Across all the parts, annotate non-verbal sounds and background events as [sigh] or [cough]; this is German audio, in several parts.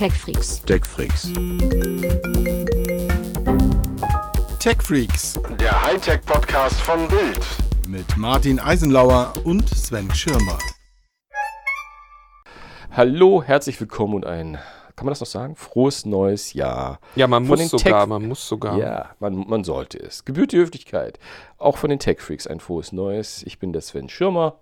TechFreaks. TechFreaks. TechFreaks Der Hightech-Podcast von Bild. mit Martin Eisenlauer und Sven Schirmer. Hallo, herzlich willkommen und ein, kann man das noch sagen? Frohes neues Jahr. Ja, man Von muss sogar, Tech- man muss sogar. Ja, man, man sollte es. Gebührt die Höflichkeit. Auch von den Tech-Freaks ein frohes neues. Ich bin der Sven Schirmer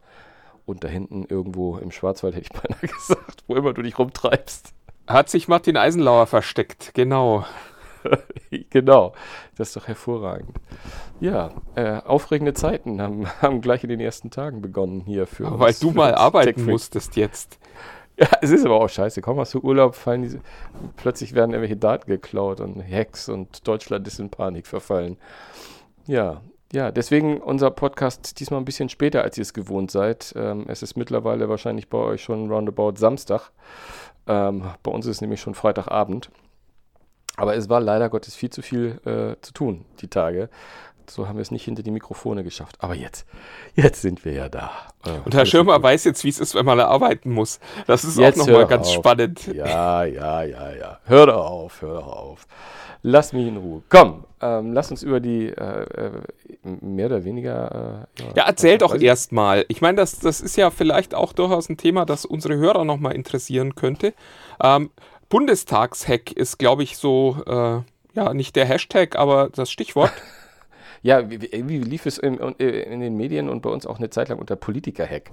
und da hinten irgendwo im Schwarzwald hätte ich [laughs] beinahe gesagt, wo immer du dich rumtreibst. Hat sich Martin Eisenlauer versteckt, genau. [laughs] genau, das ist doch hervorragend. Ja, äh, aufregende Zeiten haben, [laughs] haben gleich in den ersten Tagen begonnen hier für uns. Weil du mal arbeiten musstest jetzt. [laughs] Ja, es ist aber auch scheiße. Komm mal zu Urlaub, fallen diese, plötzlich werden irgendwelche Daten geklaut und Hacks und Deutschland ist in Panik verfallen. Ja, ja, deswegen unser Podcast diesmal ein bisschen später, als ihr es gewohnt seid. Ähm, es ist mittlerweile wahrscheinlich bei euch schon roundabout Samstag. Ähm, bei uns ist es nämlich schon Freitagabend. Aber es war leider Gottes viel zu viel äh, zu tun, die Tage. So haben wir es nicht hinter die Mikrofone geschafft. Aber jetzt, jetzt sind wir ja da. Äh, Und Herr alles Schirmer weiß jetzt, wie es ist, wenn man arbeiten muss. Das ist Jetzt auch nochmal ganz auf. spannend. Ja, ja, ja, ja. Hör doch auf, hör doch auf. Lass mich in Ruhe. Komm, ähm, lass uns über die äh, äh, mehr oder weniger. Äh, Ja, erzähl doch erstmal. Ich meine, das, das ist ja vielleicht auch durchaus ein Thema, das unsere Hörer nochmal interessieren könnte. Ähm, Bundestagshack ist, glaube ich, so, äh, ja, nicht der Hashtag, aber das Stichwort. [laughs] Ja, wie, wie- irgendwie lief es in, in den Medien und bei uns auch eine Zeit lang unter Politiker-Hack.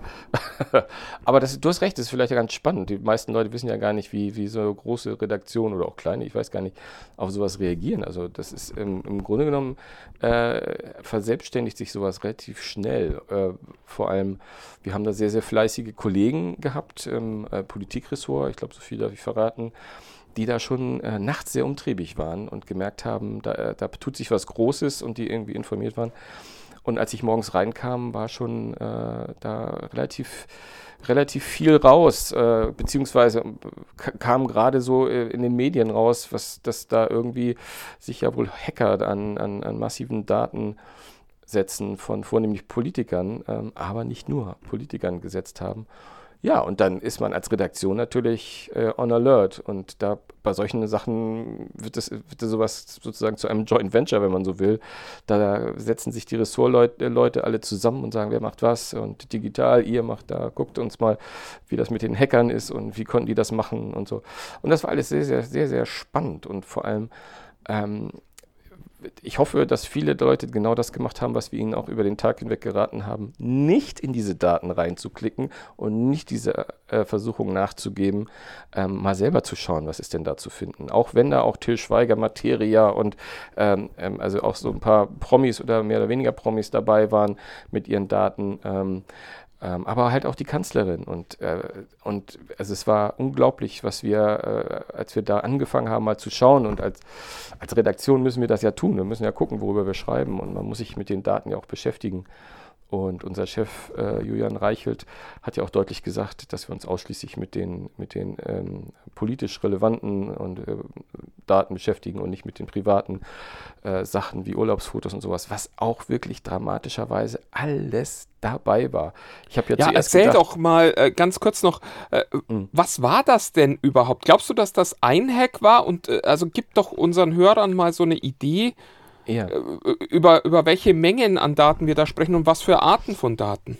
[laughs] Aber das, du hast recht, das ist vielleicht ganz spannend. Die meisten Leute wissen ja gar nicht, wie, wie so große Redaktionen oder auch kleine, ich weiß gar nicht, auf sowas reagieren. Also das ist im, im Grunde genommen äh, verselbstständigt sich sowas relativ schnell. Äh, vor allem, wir haben da sehr, sehr fleißige Kollegen gehabt im äh, Politikressort, ich glaube, so viel darf ich verraten die da schon äh, nachts sehr umtriebig waren und gemerkt haben, da, äh, da tut sich was Großes und die irgendwie informiert waren. Und als ich morgens reinkam, war schon äh, da relativ, relativ viel raus, äh, beziehungsweise äh, ka- kam gerade so äh, in den Medien raus, was dass da irgendwie sich ja wohl Hacker an, an, an massiven Datensätzen von vornehmlich Politikern, ähm, aber nicht nur Politikern gesetzt haben. Ja, und dann ist man als Redaktion natürlich äh, on alert. Und da bei solchen Sachen wird es wird das sowas sozusagen zu einem Joint Venture, wenn man so will. Da setzen sich die Ressortleute Leute alle zusammen und sagen, wer macht was und digital, ihr macht da, guckt uns mal, wie das mit den Hackern ist und wie konnten die das machen und so. Und das war alles sehr, sehr, sehr, sehr spannend und vor allem ähm, ich hoffe, dass viele Leute genau das gemacht haben, was wir ihnen auch über den Tag hinweg geraten haben, nicht in diese Daten reinzuklicken und nicht diese äh, Versuchung nachzugeben, ähm, mal selber zu schauen, was ist denn da zu finden. Auch wenn da auch Till Schweiger, Materia und ähm, ähm, also auch so ein paar Promis oder mehr oder weniger Promis dabei waren mit ihren Daten. Ähm, ähm, aber halt auch die Kanzlerin. Und, äh, und also es war unglaublich, was wir, äh, als wir da angefangen haben, mal zu schauen. Und als, als Redaktion müssen wir das ja tun. Wir müssen ja gucken, worüber wir schreiben. Und man muss sich mit den Daten ja auch beschäftigen. Und unser Chef äh, Julian Reichelt hat ja auch deutlich gesagt, dass wir uns ausschließlich mit den, mit den ähm, politisch relevanten und, äh, Daten beschäftigen und nicht mit den privaten äh, Sachen wie Urlaubsfotos und sowas, was auch wirklich dramatischerweise alles dabei war. Ich habe ja, Ja, zuerst erzähl gedacht, doch mal äh, ganz kurz noch, äh, Mhm. was war das denn überhaupt? Glaubst du, dass das ein Hack war? Und äh, also gib doch unseren Hörern mal so eine Idee, ja. äh, über, über welche Mengen an Daten wir da sprechen und was für Arten von Daten.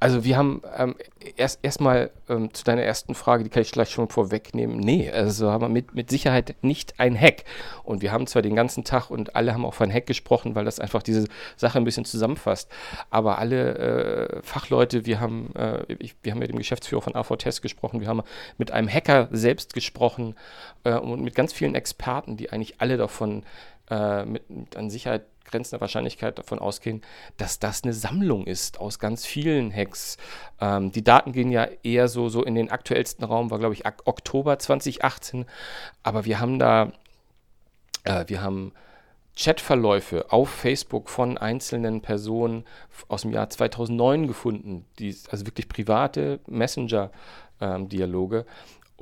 Also wir haben ähm, erst erstmal ähm, zu deiner ersten Frage, die kann ich gleich schon vorwegnehmen. Nee, also haben wir mit, mit Sicherheit nicht ein Hack. Und wir haben zwar den ganzen Tag und alle haben auch von Hack gesprochen, weil das einfach diese Sache ein bisschen zusammenfasst. Aber alle äh, Fachleute, wir haben, äh, ich, wir haben mit dem Geschäftsführer von AVTest gesprochen, wir haben mit einem Hacker selbst gesprochen äh, und mit ganz vielen Experten, die eigentlich alle davon äh, mit, mit an Sicherheit grenzender Wahrscheinlichkeit davon ausgehen, dass das eine Sammlung ist aus ganz vielen Hacks. Ähm, die Daten gehen ja eher so, so in den aktuellsten Raum, war glaube ich Oktober 2018, aber wir haben da, äh, wir haben Chatverläufe auf Facebook von einzelnen Personen aus dem Jahr 2009 gefunden, die, also wirklich private Messenger-Dialoge.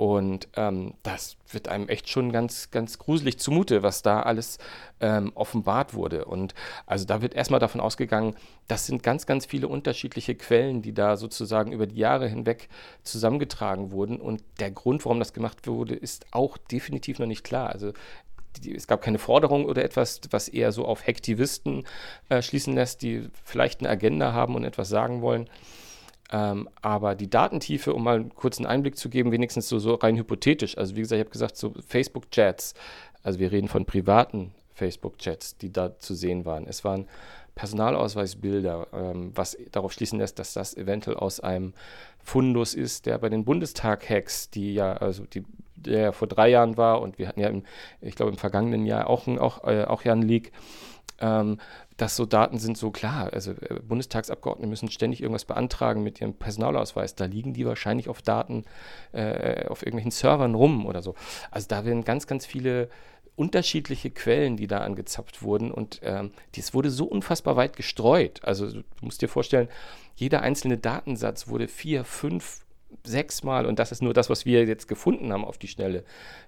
Und ähm, das wird einem echt schon ganz, ganz gruselig zumute, was da alles ähm, offenbart wurde. Und also da wird erstmal davon ausgegangen, das sind ganz, ganz viele unterschiedliche Quellen, die da sozusagen über die Jahre hinweg zusammengetragen wurden. Und der Grund, warum das gemacht wurde, ist auch definitiv noch nicht klar. Also es gab keine Forderung oder etwas, was eher so auf Hektivisten äh, schließen lässt, die vielleicht eine Agenda haben und etwas sagen wollen. Ähm, aber die Datentiefe, um mal einen kurzen Einblick zu geben, wenigstens so, so rein hypothetisch. Also wie gesagt, ich habe gesagt, so Facebook-Chats, also wir reden von privaten Facebook-Chats, die da zu sehen waren. Es waren Personalausweisbilder, ähm, was darauf schließen lässt, dass das eventuell aus einem Fundus ist, der bei den Bundestag-Hacks, die ja, also die, der vor drei Jahren war und wir hatten ja, im, ich glaube, im vergangenen Jahr auch, auch, äh, auch ja einen Leak, ähm, dass so Daten sind so klar. Also äh, Bundestagsabgeordnete müssen ständig irgendwas beantragen mit ihrem Personalausweis. Da liegen die wahrscheinlich auf Daten äh, auf irgendwelchen Servern rum oder so. Also da werden ganz, ganz viele unterschiedliche Quellen, die da angezapft wurden und ähm, dies wurde so unfassbar weit gestreut. Also du musst dir vorstellen, jeder einzelne Datensatz wurde vier, fünf sechsmal, und das ist nur das, was wir jetzt gefunden haben auf die Schnelle,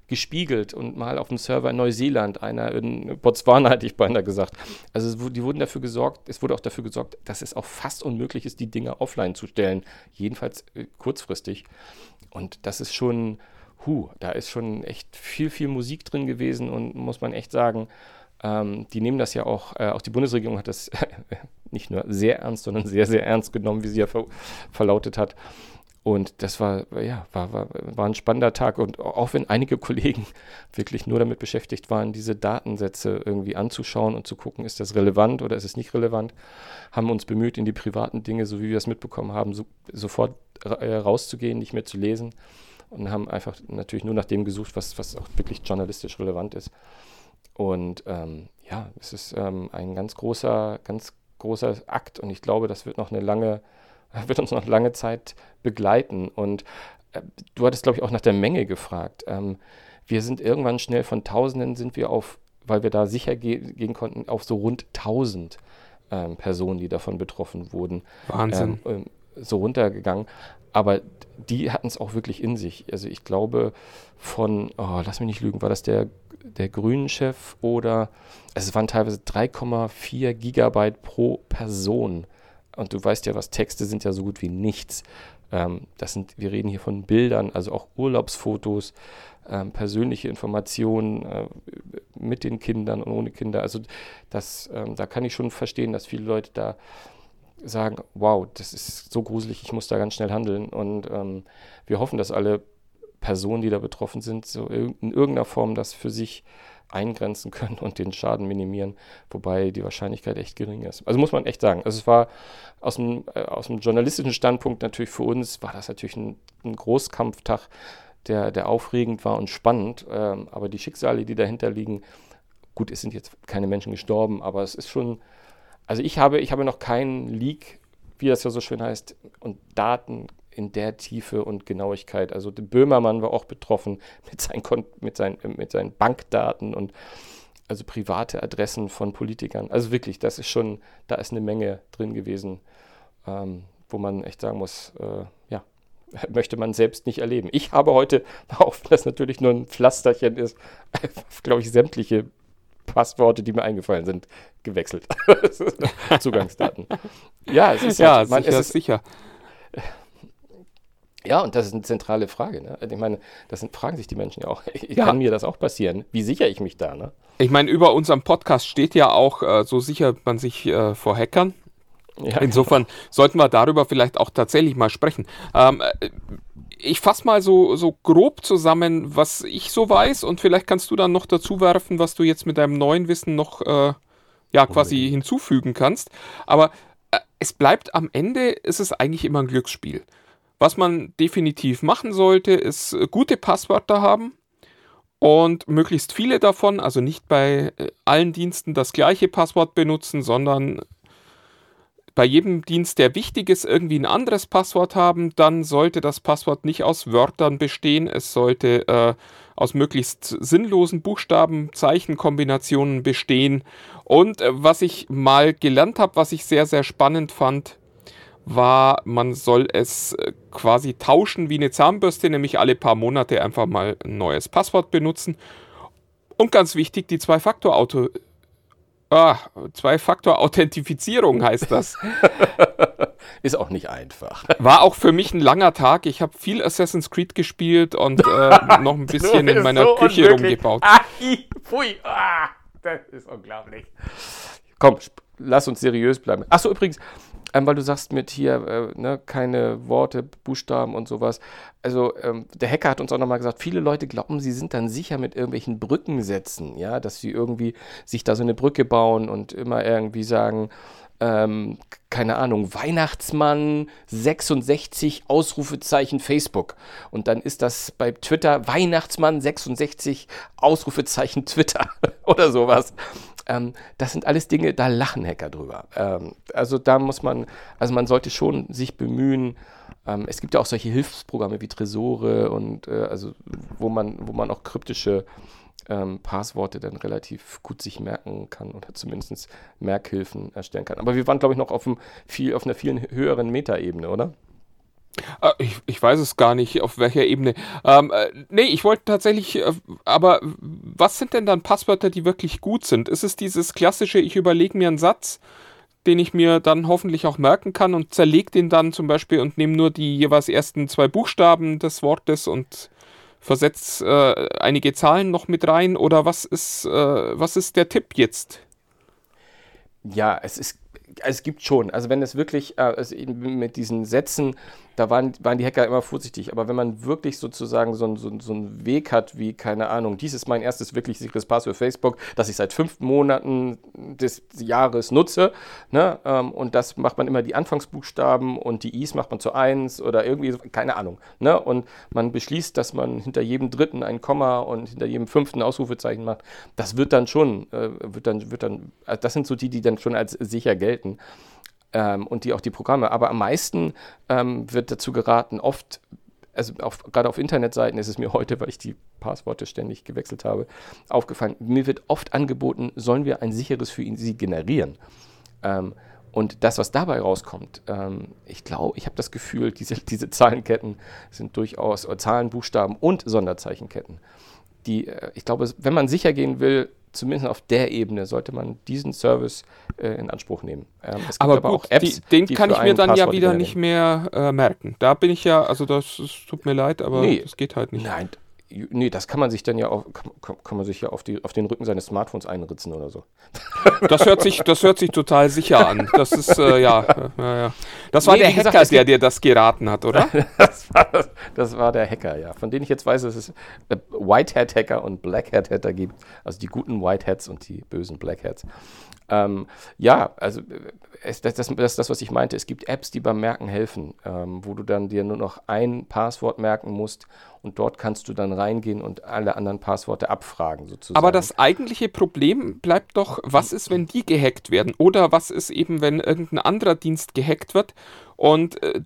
gespiegelt und mal auf dem Server in Neuseeland, einer in Botswana, [laughs] hatte ich beinahe gesagt. Also die wurden dafür gesorgt, es wurde auch dafür gesorgt, dass es auch fast unmöglich ist, die Dinge offline zu stellen, jedenfalls äh, kurzfristig. Und das ist schon, hu, da ist schon echt viel, viel Musik drin gewesen und muss man echt sagen, ähm, die nehmen das ja auch, äh, auch die Bundesregierung hat das [laughs] nicht nur sehr ernst, sondern sehr, sehr ernst genommen, wie sie ja ver verlautet hat. Und das war, ja, war, war, war ein spannender Tag. Und auch wenn einige [laughs] Kollegen wirklich nur damit beschäftigt waren, diese Datensätze irgendwie anzuschauen und zu gucken, ist das relevant oder ist es nicht relevant, haben uns bemüht, in die privaten Dinge, so wie wir es mitbekommen haben, so, sofort äh, rauszugehen, nicht mehr zu lesen. Und haben einfach natürlich nur nach dem gesucht, was, was auch wirklich journalistisch relevant ist. Und ähm, ja, es ist ähm, ein ganz großer, ganz großer Akt. Und ich glaube, das wird noch eine lange [laughs] wird uns noch lange Zeit begleiten. Und äh, du hattest, glaube ich, auch nach der Menge gefragt. Ähm, wir sind irgendwann schnell von Tausenden sind wir auf, weil wir da sicher ge gehen konnten, auf so rund 1000 ähm, Personen, die davon betroffen wurden. Wahnsinn. Ähm, ähm, so runtergegangen. Aber die hatten es auch wirklich in sich. Also ich glaube von, oh, lass mich nicht lügen, war das der, der Grünen-Chef oder also es waren teilweise 3,4 Gigabyte pro Person und du weißt ja, was Texte sind ja so gut wie nichts. Ähm, das sind, wir reden hier von Bildern, also auch Urlaubsfotos, ähm, persönliche Informationen äh, mit den Kindern und ohne Kinder. Also das, ähm, da kann ich schon verstehen, dass viele Leute da sagen, wow, das ist so gruselig, ich muss da ganz schnell handeln. Und ähm, wir hoffen, dass alle Personen, die da betroffen sind, so in irgendeiner Form das für sich eingrenzen können und den Schaden minimieren, wobei die Wahrscheinlichkeit echt gering ist. Also muss man echt sagen. Also es war aus dem, äh, aus dem journalistischen Standpunkt natürlich für uns, war das natürlich ein, ein Großkampftag, der, der aufregend war und spannend. Ähm, aber die Schicksale, die dahinter liegen, gut, es sind jetzt keine Menschen gestorben, aber es ist schon, also ich habe, ich habe noch keinen Leak, wie das ja so schön heißt, und Daten in der Tiefe und Genauigkeit. Also der Böhmermann war auch betroffen [laughs] mit seinen, mit seinen, mit seinen Bankdaten und also private Adressen von Politikern. Also wirklich, das ist schon, da ist eine Menge drin gewesen, ähm, wo man echt sagen muss, äh, ja, [laughs] möchte man selbst nicht erleben. Ich habe heute, auch wenn das natürlich nur ein Pflasterchen ist, [laughs] glaube ich, sämtliche Passworte, die mir eingefallen sind, gewechselt. Zugangsdaten. Ja, es ist ja, halt, man, sicher, es ist, sicher. Ja, und das ist eine zentrale Frage. Ne? Ich meine, das sind, fragen sich die Menschen ja auch. [laughs] Ja. Kann mir das auch passieren? Wie sichere ich mich da? Ne? Ich meine, über unserem Podcast steht ja auch, äh, so sichert man sich äh, vor Hackern. Ja, Insofern genau. sollten wir darüber vielleicht auch tatsächlich mal sprechen. Ähm, äh, ich fasse mal so, so grob zusammen, was ich so weiß, und vielleicht kannst du dann noch dazu werfen, was du jetzt mit deinem neuen Wissen noch äh, ja, quasi hinzufügen kannst. Aber äh, es bleibt am Ende, ist es eigentlich immer ein Glücksspiel. Was man definitiv machen sollte, ist äh, gute Passwörter haben und möglichst viele davon, also nicht bei äh, allen Diensten das gleiche Passwort benutzen, sondern bei jedem Dienst, der wichtig ist, irgendwie ein anderes Passwort haben, dann sollte das Passwort nicht aus Wörtern bestehen. Es sollte äh, aus möglichst sinnlosen Buchstaben, Zeichenkombinationen bestehen. Und äh, was ich mal gelernt habe, was ich sehr, sehr spannend fand, war, man soll es äh, quasi tauschen wie eine Zahnbürste, nämlich alle paar Monate einfach mal ein neues Passwort benutzen. Und ganz wichtig, die Zwei-Faktor-Auto. Ah, Zwei-Faktor-Authentifizierung heißt das. [laughs] Ist auch nicht einfach. War auch für mich ein langer Tag. Ich habe viel Assassin's Creed gespielt und äh, [laughs] noch ein bisschen in meiner so Küche unmöglich. rumgebaut. Ai, pfui, ah, das ist unglaublich. Komm, lass uns seriös bleiben. Achso, übrigens, ähm, weil du sagst mit hier, äh, ne, keine Worte, Buchstaben und sowas. Also ähm, der Hacker hat uns auch nochmal gesagt, viele Leute glauben, sie sind dann sicher mit irgendwelchen Brückensätzen, ja, dass sie irgendwie sich da so eine Brücke bauen und immer irgendwie sagen, ähm, keine Ahnung, Weihnachtsmann 66 Ausrufezeichen Facebook. Und dann ist das bei Twitter Weihnachtsmann 66 Ausrufezeichen Twitter [laughs] oder sowas. Ähm, das sind alles Dinge, da lachen Hacker drüber. Ähm, also da muss man, also man sollte schon sich bemühen. Ähm, es gibt ja auch solche Hilfsprogramme wie Tresore und äh, also wo man, wo man auch kryptische ähm, Passworte dann relativ gut sich merken kann oder zumindest Merkhilfen erstellen kann. Aber wir waren, glaube ich, noch auf, einem viel, auf einer viel höheren Metaebene, oder? Ah, ich, ich, weiß es gar nicht, auf welcher Ebene. Ähm, äh, nee, ich wollte tatsächlich, äh, aber was sind denn dann Passwörter, die wirklich gut sind? Ist es dieses klassische, ich überlege mir einen Satz, den ich mir dann hoffentlich auch merken kann und zerlege den dann zum Beispiel und nehme nur die jeweils ersten zwei Buchstaben des Wortes und versetze äh, einige Zahlen noch mit rein? Oder was ist, äh, was ist der Tipp jetzt? Ja, es ist es gibt schon. Also wenn es wirklich äh, also mit diesen Sätzen da waren, waren die Hacker immer vorsichtig. Aber wenn man wirklich sozusagen so, so, so einen Weg hat, wie, keine Ahnung, dies ist mein erstes wirklich sicheres Passwort Facebook, das ich seit fünf Monaten des Jahres nutze, ne? Ähm, und das macht man immer die Anfangsbuchstaben und die I's macht man zu eins oder irgendwie, keine Ahnung. Ne? Und man beschließt, dass man hinter jedem dritten ein Komma und hinter jedem fünften Ausrufezeichen macht. Das wird dann schon, äh, wird dann, wird dann, also das sind so die, die dann schon als sicher gelten ähm, und die auch die Programme. Aber am meisten ähm, wird dazu geraten, oft, also gerade auf Internetseiten ist es mir heute, weil ich die Passworte ständig gewechselt habe, aufgefallen, mir wird oft angeboten, sollen wir ein sicheres für sie generieren. Ähm, und das, was dabei rauskommt, ähm, ich glaube, ich habe das Gefühl, diese, [laughs] diese Zahlenketten sind durchaus äh, Zahlen, Buchstaben und Sonderzeichenketten. Die, äh, ich glaube, wenn man sicher gehen will, zumindest auf der Ebene sollte man diesen Service äh, in Anspruch nehmen. Ähm, es gibt aber, aber gut, auch Apps, die, den die kann ich mir dann Passwort ja wieder nicht mehr äh, merken. Da bin ich ja, also das, das tut mir leid, aber nee, das geht halt nicht. Nein, nee, das kann man sich dann ja auch, kann, kann man sich ja auf, die, auf den Rücken seines Smartphones einritzen oder so. [laughs] Das hört sich, das hört sich total sicher an. Das ist, äh, ja, äh, ja, Das war nee, der Hacker, gesagt, der dir das geraten hat, oder? [laughs] das, war, das war der Hacker, ja. Von denen ich jetzt weiß, dass es äh, White Hat Hacker und Black Hat Hacker gibt. Also die guten White Hats und die bösen Black Hats. Ähm, ja, also äh, es, das, das, das, das, was ich meinte. Es gibt Apps, die beim Merken helfen, ähm, wo du dann dir nur noch ein Passwort merken musst und dort kannst du dann reingehen und alle anderen Passworte abfragen sozusagen. Aber das eigentliche Problem bleibt doch, was ist, wenn die gehackt werden? Oder was ist eben, wenn irgendein anderer Dienst gehackt wird und äh,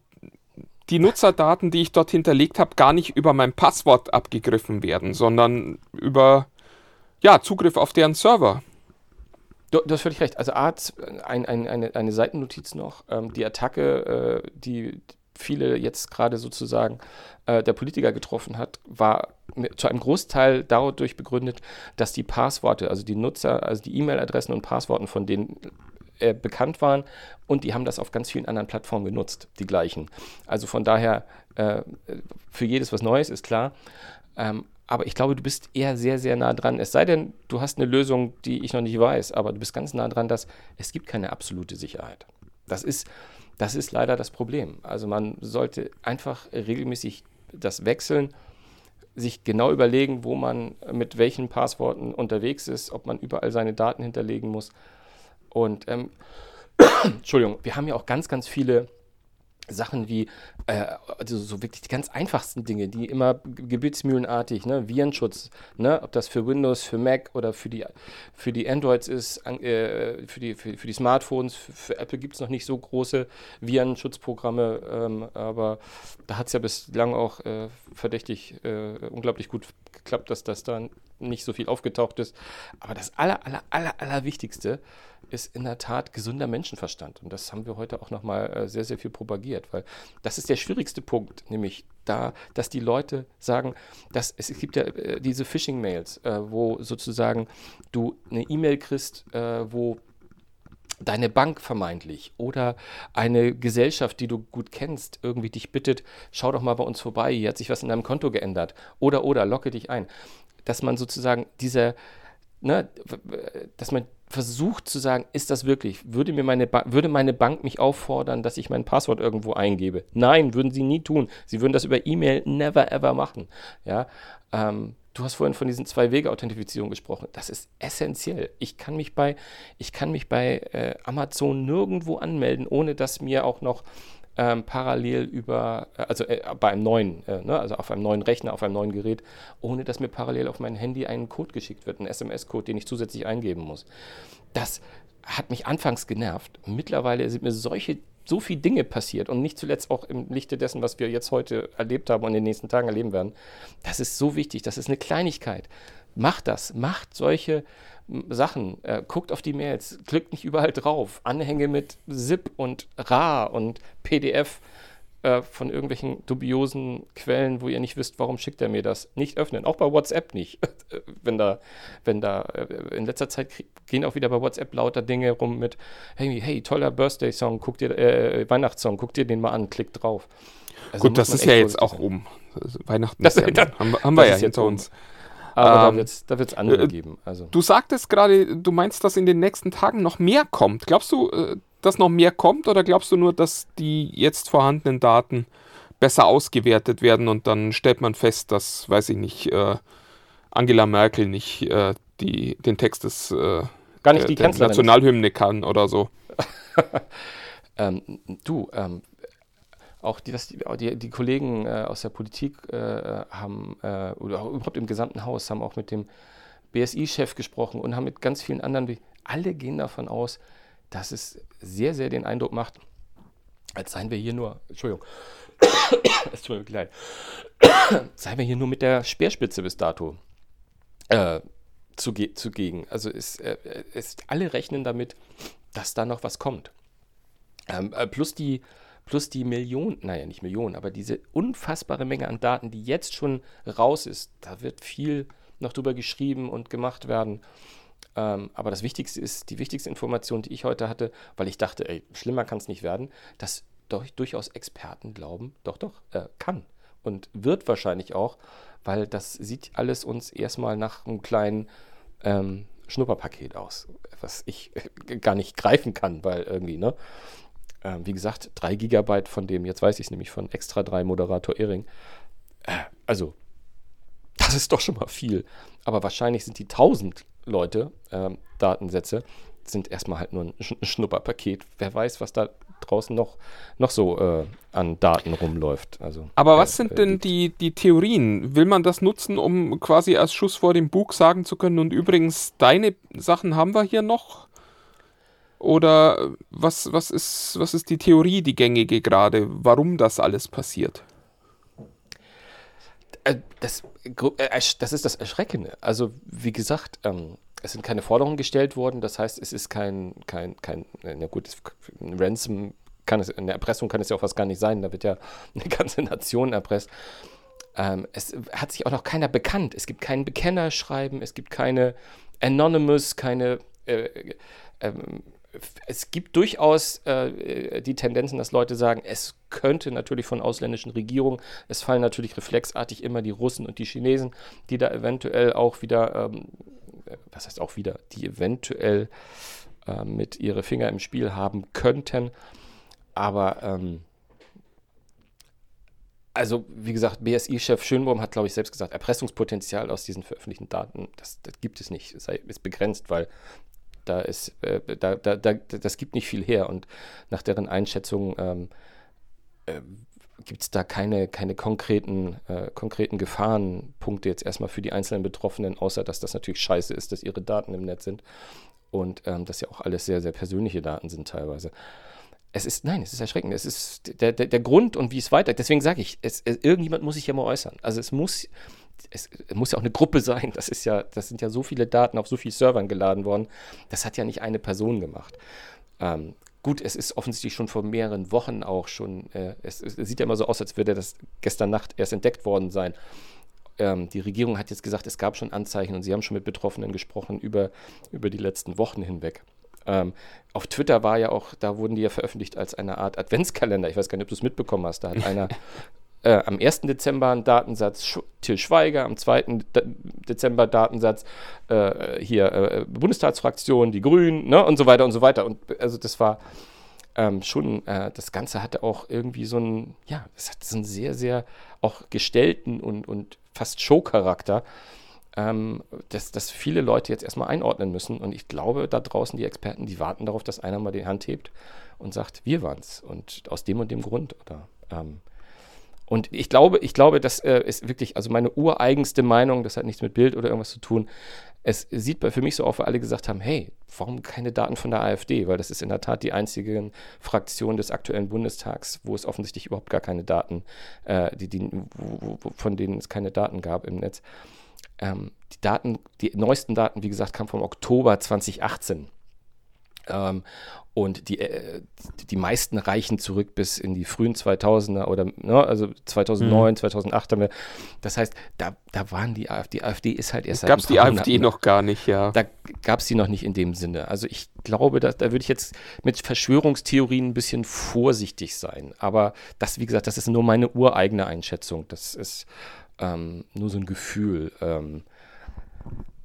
die Nutzerdaten, die ich dort hinterlegt habe, gar nicht über mein Passwort abgegriffen werden, sondern über ja, Zugriff auf deren Server. Du, du hast völlig recht. Also Arzt, ein, ein, eine, eine Seitennotiz noch. Ähm, die Attacke, äh, die viele jetzt gerade sozusagen äh, der Politiker getroffen hat, war zu einem Großteil dadurch begründet, dass die Passworte, also die Nutzer, also die E-Mail-Adressen und Passworten von denen äh, bekannt waren und die haben das auf ganz vielen anderen Plattformen genutzt, die gleichen. Also von daher, äh, für jedes was Neues ist klar. Ähm, aber ich glaube, du bist eher sehr, sehr nah dran. Es sei denn, du hast eine Lösung, die ich noch nicht weiß, aber du bist ganz nah dran, dass es gibt keine absolute Sicherheit. Das ist, das ist leider das Problem. Also man sollte einfach regelmäßig das wechseln, sich genau überlegen, wo man mit welchen Passworten unterwegs ist, ob man überall seine Daten hinterlegen muss. Und ähm, [coughs] Entschuldigung, wir haben ja auch ganz, ganz viele Sachen wie, äh, also so wirklich die ganz einfachsten Dinge, die immer gebetsmühlenartig, ne, Virenschutz, ne, ob das für Windows, für Mac oder für die, für die Androids ist, äh, für, die, für, für die Smartphones, für, für Apple gibt es noch nicht so große Virenschutzprogramme, ähm, aber da hat es ja bislang auch äh, verdächtig äh, unglaublich gut geklappt, dass das dann nicht so viel aufgetaucht ist. Aber das aller, aller, aller, aller Wichtigste ist in der Tat gesunder Menschenverstand. Und das haben wir heute auch nochmal äh, sehr, sehr viel propagiert, weil das ist der schwierigste Punkt, nämlich da, dass die Leute sagen, dass es, gibt ja äh, diese Phishing-Mails, äh, wo sozusagen du eine E-Mail kriegst, wo deine Bank vermeintlich oder eine Gesellschaft, die du gut kennst, irgendwie dich bittet, schau doch mal bei uns vorbei, hier hat sich was in deinem Konto geändert oder oder locke dich ein, dass man sozusagen diese, ne, dass man versucht zu sagen, ist das wirklich, würde mir meine würde meine Bank mich auffordern, dass ich mein Passwort irgendwo eingebe? Nein, würden sie nie tun. Sie würden das über E-Mail never ever machen. Ja, ähm, Du hast vorhin von diesen Zwei-Wege-Authentifizierung gesprochen. Das ist essentiell. Ich kann mich bei, ich kann mich bei äh, Amazon nirgendwo anmelden, ohne dass mir auch noch ähm, parallel über, äh, also äh, bei neuen, äh, ne, also auf einem neuen Rechner, auf einem neuen Gerät, ohne dass mir parallel auf mein Handy ein Code geschickt wird, ein SMS-Code, den ich zusätzlich eingeben muss. Das hat mich anfangs genervt. Mittlerweile sind mir solche so viele Dinge passiert und nicht zuletzt auch im Lichte dessen, was wir jetzt heute erlebt haben und in den nächsten Tagen erleben werden. Das ist so wichtig, das ist eine Kleinigkeit. Macht das, macht solche Sachen, äh, guckt auf die Mails, klickt nicht überall drauf. Anhänge mit ZIP und RA und PDF äh, von irgendwelchen dubiosen Quellen, wo ihr nicht wisst, warum schickt er mir das. Nicht öffnen, auch bei WhatsApp nicht. [laughs] wenn da, wenn da, äh, in letzter Zeit gehen auch wieder bei WhatsApp lauter Dinge rum mit, hey, hey, toller Birthday-Song, guck dir, äh, Weihnachtssong, guck dir den mal an, klick drauf. Also Gut, das ist ja jetzt auch um. Weihnachten das, ja, dann, haben, haben wir ja hinter uns. Aber ähm, da wird es andere äh, geben. Also. Du sagtest gerade, du meinst, dass in den nächsten Tagen noch mehr kommt. Glaubst du, äh, dass noch mehr kommt oder glaubst du nur, dass die jetzt vorhandenen Daten besser ausgewertet werden und dann stellt man fest, dass, weiß ich nicht, äh, Angela Merkel nicht äh, die, den Text des äh, Gar nicht die der, der Nationalhymne kann oder so? [laughs] ähm, du, ähm, auch die, was die, die, die Kollegen äh, aus der Politik äh, haben, äh, oder überhaupt im gesamten Haus, haben auch mit dem BSI-Chef gesprochen und haben mit ganz vielen anderen, alle gehen davon aus, dass es sehr, sehr den Eindruck macht, als seien wir hier nur, Entschuldigung, [coughs] es tut mir leid, [coughs] seien wir hier nur mit der Speerspitze bis dato äh, zuge zugegen. Also ist, äh, ist, alle rechnen damit, dass da noch was kommt. Ähm, äh, plus die plus die Millionen, naja, nicht Millionen, aber diese unfassbare Menge an Daten, die jetzt schon raus ist, da wird viel noch drüber geschrieben und gemacht werden. Ähm, aber das Wichtigste ist, die wichtigste Information, die ich heute hatte, weil ich dachte, ey, schlimmer kann es nicht werden, dass durch, durchaus Experten glauben, doch, doch, äh, kann und wird wahrscheinlich auch, weil das sieht alles uns erstmal nach einem kleinen ähm, Schnupperpaket aus, was ich äh, gar nicht greifen kann, weil irgendwie, ne? Ähm, wie gesagt, 3 Gigabyte von dem, jetzt weiß ich es nämlich von Extra 3 Moderator Ehring. Äh, also, das ist doch schon mal viel. Aber wahrscheinlich sind die 1000 Leute, ähm, Datensätze, sind erstmal halt nur ein Schnupperpaket. Wer weiß, was da draußen noch, noch so äh, an Daten rumläuft. Also, Aber was sind äh, denn die, die Theorien? Will man das nutzen, um quasi als Schuss vor dem Bug sagen zu können, und übrigens, deine Sachen haben wir hier noch? Oder was, was, ist, was ist die Theorie, die gängige gerade, warum das alles passiert? Äh, das, äh, das ist das Erschreckende. Also, wie gesagt, ähm, es sind keine Forderungen gestellt worden, das heißt, es ist kein, kein, kein, na gut, ein Ransom kann es, eine Erpressung kann es ja auch was gar nicht sein, da wird ja [laughs] eine ganze Nation erpresst. Ähm, es hat sich auch noch keiner bekannt. Es gibt kein Bekennerschreiben, es gibt keine Anonymous, keine äh, äh, es gibt durchaus äh, die Tendenzen, dass Leute sagen, es könnte natürlich von ausländischen Regierungen, es fallen natürlich reflexartig immer die Russen und die Chinesen, die da eventuell auch wieder, ähm, was heißt auch wieder, die eventuell äh, mit ihre Finger im Spiel haben könnten. Aber ähm, also, wie gesagt, BSI-Chef Schönbaum hat, glaube ich, selbst gesagt, Erpressungspotenzial aus diesen veröffentlichten Daten, das, das gibt es nicht. Es ist begrenzt, weil da ist, äh, da, da, da, das gibt nicht viel her und nach deren Einschätzung ähm, äh, gibt es da keine, keine konkreten, äh, konkreten Gefahrenpunkte jetzt erstmal für die einzelnen Betroffenen, außer dass das natürlich scheiße ist, dass ihre Daten im Netz sind und ähm, dass ja auch alles sehr, sehr persönliche Daten sind teilweise. Es ist, nein, es ist erschreckend. Es ist der, der, der Grund und wie es weiter. Deswegen sage ich, es, es, irgendjemand muss sich ja mal äußern. Also es muss, es, muss ja auch eine Gruppe sein. Das ist ja, das sind ja so viele Daten auf so vielen Servern geladen worden. Das hat ja nicht eine Person gemacht. Ähm, gut, es ist offensichtlich schon vor mehreren Wochen auch schon, äh, es, es, sieht ja immer so aus, als würde das gestern Nacht erst entdeckt worden sein. Ähm, die Regierung hat jetzt gesagt, es gab schon Anzeichen und sie haben schon mit Betroffenen gesprochen über, über die letzten Wochen hinweg. Ähm, auf Twitter war ja auch, da wurden die ja veröffentlicht als eine Art Adventskalender. Ich weiß gar nicht, ob du es mitbekommen hast. Da hat [laughs] einer äh, am 1. Dezember einen Datensatz Sch Till Schweiger, am 2. De Dezember Datensatz äh, hier äh, Bundestagsfraktion, die Grünen ne, und so weiter und so weiter. Und also das war ähm, schon, äh, das Ganze hatte auch irgendwie so einen, ja, es hat so einen sehr, sehr auch gestellten und, und fast Show-Charakter ähm, dass, dass viele Leute jetzt erstmal einordnen müssen. Und ich glaube, da draußen die Experten, die warten darauf, dass einer mal die Hand hebt und sagt, wir waren's. Und aus dem und dem Grund. Oder, ähm, und ich glaube, ich glaube, das äh, ist wirklich, also meine ureigenste Meinung, das hat nichts mit Bild oder irgendwas zu tun. Es sieht für mich so auf, weil alle gesagt haben, hey, warum keine Daten von der AfD? Weil das ist in der Tat die einzige Fraktion des aktuellen Bundestags, wo es offensichtlich überhaupt gar keine Daten, äh, die, die, wo, wo, von denen es keine Daten gab im Netz. Ähm, die Daten, die neuesten Daten, wie gesagt, kamen vom Oktober 2018. Ähm, und die, äh, die meisten reichen zurück bis in die frühen 2000er oder ne, also 2009, mhm. 2008 haben wir. Das heißt, da, da waren die AfD, die AfD ist halt erst Gab es die AfD Monaten, noch gar nicht, ja. Da gab es die noch nicht in dem Sinne. Also ich glaube, dass, da würde ich jetzt mit Verschwörungstheorien ein bisschen vorsichtig sein. Aber das, wie gesagt, das ist nur meine ureigene Einschätzung. Das ist ähm, nur so ein Gefühl. Ähm,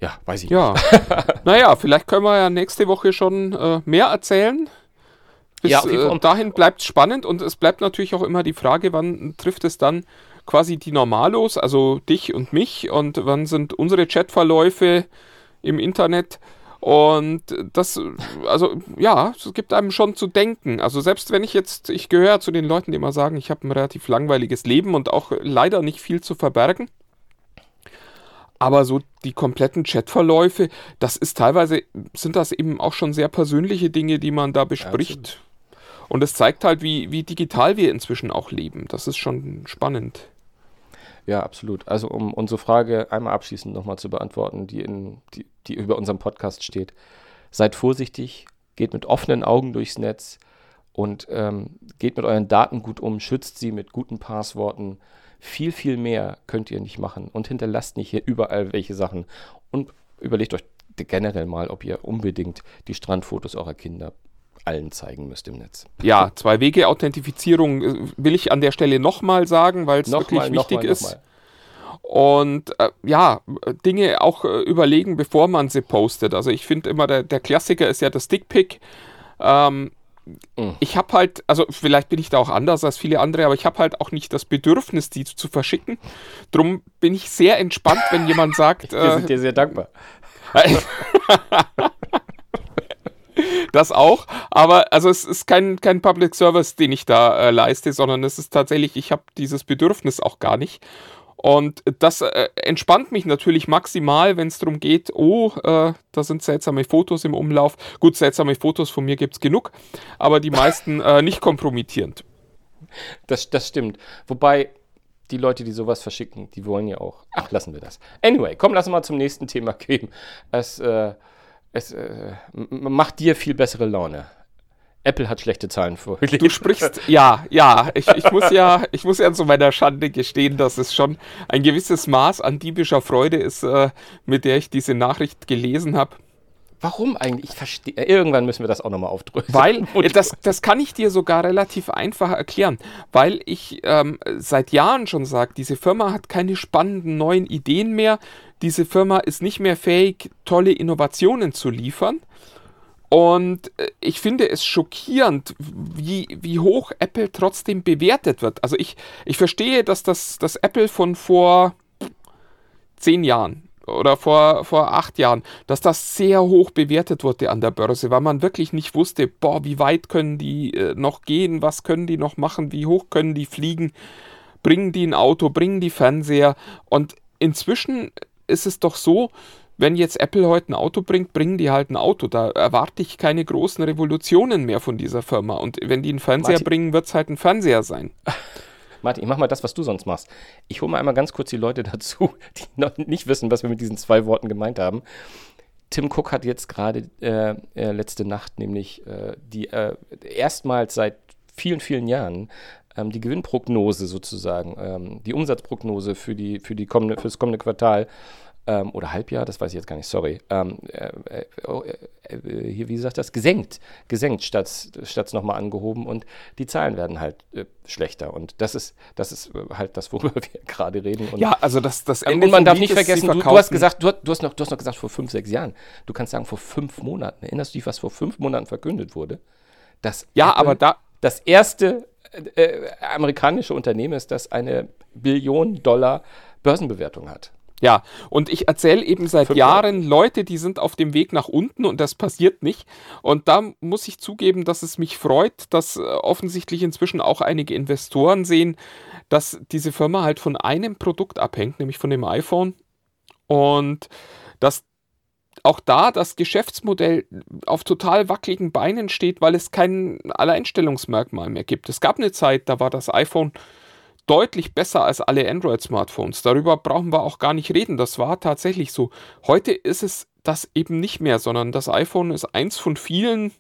ja, weiß ich ja. nicht. [laughs] naja, vielleicht können wir ja nächste Woche schon äh, mehr erzählen. Bis ja, äh, dahin bleibt es spannend und es bleibt natürlich auch immer die Frage, wann trifft es dann quasi die Normalos, also dich und mich und wann sind unsere Chatverläufe im Internet und das, also ja, es gibt einem schon zu denken. Also selbst wenn ich jetzt, ich gehöre zu den Leuten, die immer sagen, ich habe ein relativ langweiliges Leben und auch leider nicht viel zu verbergen. Aber so die kompletten Chatverläufe, das ist teilweise, sind das eben auch schon sehr persönliche Dinge, die man da bespricht. Ja, und es zeigt halt, wie, wie digital wir inzwischen auch leben. Das ist schon spannend. Ja, absolut. Also um unsere Frage einmal abschließend nochmal zu beantworten, die, in, die, die über unserem Podcast steht. Seid vorsichtig, geht mit offenen Augen durchs Netz und ähm, geht mit euren Daten gut um, schützt sie mit guten Passworten. Viel, viel mehr könnt ihr nicht machen und hinterlasst nicht hier überall welche Sachen. Und überlegt euch generell mal, ob ihr unbedingt die Strandfotos eurer Kinder allen zeigen müsst im Netz. Ja, Zwei-Wege-Authentifizierung äh, will ich an der Stelle nochmal sagen, weil es wirklich mal, wichtig mal, ist. Und äh, ja, Dinge auch äh, überlegen, bevor man sie postet. Also ich finde immer, der, der Klassiker ist ja das Dickpick. Ähm. Ich habe halt, also vielleicht bin ich da auch anders als viele andere, aber ich habe halt auch nicht das Bedürfnis, die zu verschicken. Drum bin ich sehr entspannt, wenn jemand sagt. [laughs] Wir sind dir sehr dankbar. [laughs] das auch. Aber also es ist kein, kein Public Service, den ich da äh, leiste, sondern es ist tatsächlich, ich habe dieses Bedürfnis auch gar nicht. Und das äh, entspannt mich natürlich maximal, wenn es darum geht, oh, äh, da sind seltsame Fotos im Umlauf. Gut, seltsame Fotos von mir gibt es genug, aber die meisten äh, nicht kompromittierend. Das, das stimmt. Wobei, die Leute, die sowas verschicken, die wollen ja auch. Ach, lassen wir das. Anyway, komm, lass mal zum nächsten Thema gehen. Es, äh, es äh, macht dir viel bessere Laune. Apple hat schlechte Zahlen vorgelegt. Du sprichst, [laughs] ja, ja. Ich, ich, muss ja, ich muss ja zu meiner Schande gestehen, dass es schon ein gewisses Maß an diebischer Freude ist, äh, mit der ich diese Nachricht gelesen habe. Warum eigentlich? Ich verstehe. Äh, irgendwann müssen wir das auch nochmal aufdrücken. Weil, [laughs] das, das kann ich dir sogar relativ einfach erklären. Weil ich ähm, seit Jahren schon sage, diese Firma hat keine spannenden neuen Ideen mehr. Diese Firma ist nicht mehr fähig, tolle Innovationen zu liefern. Und äh, ich finde es schockierend, wie, wie hoch Apple trotzdem bewertet wird. Also ich, ich verstehe, dass das, das Apple von vor zehn Jahren oder vor, vor acht Jahren, dass das sehr hoch bewertet wurde an der Börse, weil man wirklich nicht wusste, boah, wie weit können die äh, noch gehen, was können die noch machen, wie hoch können die fliegen, bringen die ein Auto, bringen die Fernseher. Und inzwischen ist es doch so, wenn jetzt Apple heute ein Auto bringt, bringen die halt ein Auto. Da erwarte ich keine großen Revolutionen mehr von dieser Firma. Und wenn die einen Fernseher Martin. bringen, wird es halt ein Fernseher sein. Martin, ich mach mal das, was du sonst machst. Ich hole mal einmal ganz kurz die Leute [laughs] dazu, die noch nicht wissen, was wir mit diesen zwei Worten gemeint haben. Tim Cook hat jetzt gerade äh, äh, letzte Nacht nämlich äh, die äh, erstmals seit vielen, vielen Jahren ähm, die Gewinnprognose sozusagen, ähm, die Umsatzprognose für, die, für, die kommende, für das kommende Quartal ähm, oder Halbjahr, das weiß ich jetzt gar nicht, sorry, ähm, äh, äh, äh, hier, wie sagt das, gesenkt, gesenkt, statt, statt nochmal angehoben. Und die Zahlen werden halt äh, schlechter. Und das ist, das ist äh, halt das, worüber [laughs] wir gerade reden. Und, ja, also das, das Ende Und man darf nicht vergessen, du, du, hast gesagt, du, du, hast noch, du hast noch gesagt vor fünf, sechs Jahren, du kannst sagen vor fünf Monaten, erinnerst du dich, was vor fünf Monaten verkündet wurde? Das ja, Apple aber da das erste äh, amerikanische Unternehmen ist, das eine Billion Dollar Börsenbewertung hat. Ja, und ich erzähle eben seit Fünf Jahren Leute, die sind auf dem Weg nach unten und das passiert nicht. Und da muss ich zugeben, dass es mich freut, dass äh, offensichtlich inzwischen auch einige Investoren sehen, dass diese Firma halt von einem Produkt abhängt, nämlich von dem iPhone. Und dass auch da das Geschäftsmodell auf total wackeligen Beinen steht, weil es kein Alleinstellungsmerkmal mehr gibt. Es gab eine Zeit, da war das iPhone deutlich besser als alle Android-Smartphones. Darüber brauchen wir auch gar nicht reden. Das war tatsächlich so. Heute ist es das eben nicht mehr, sondern das iPhone ist eins von vielen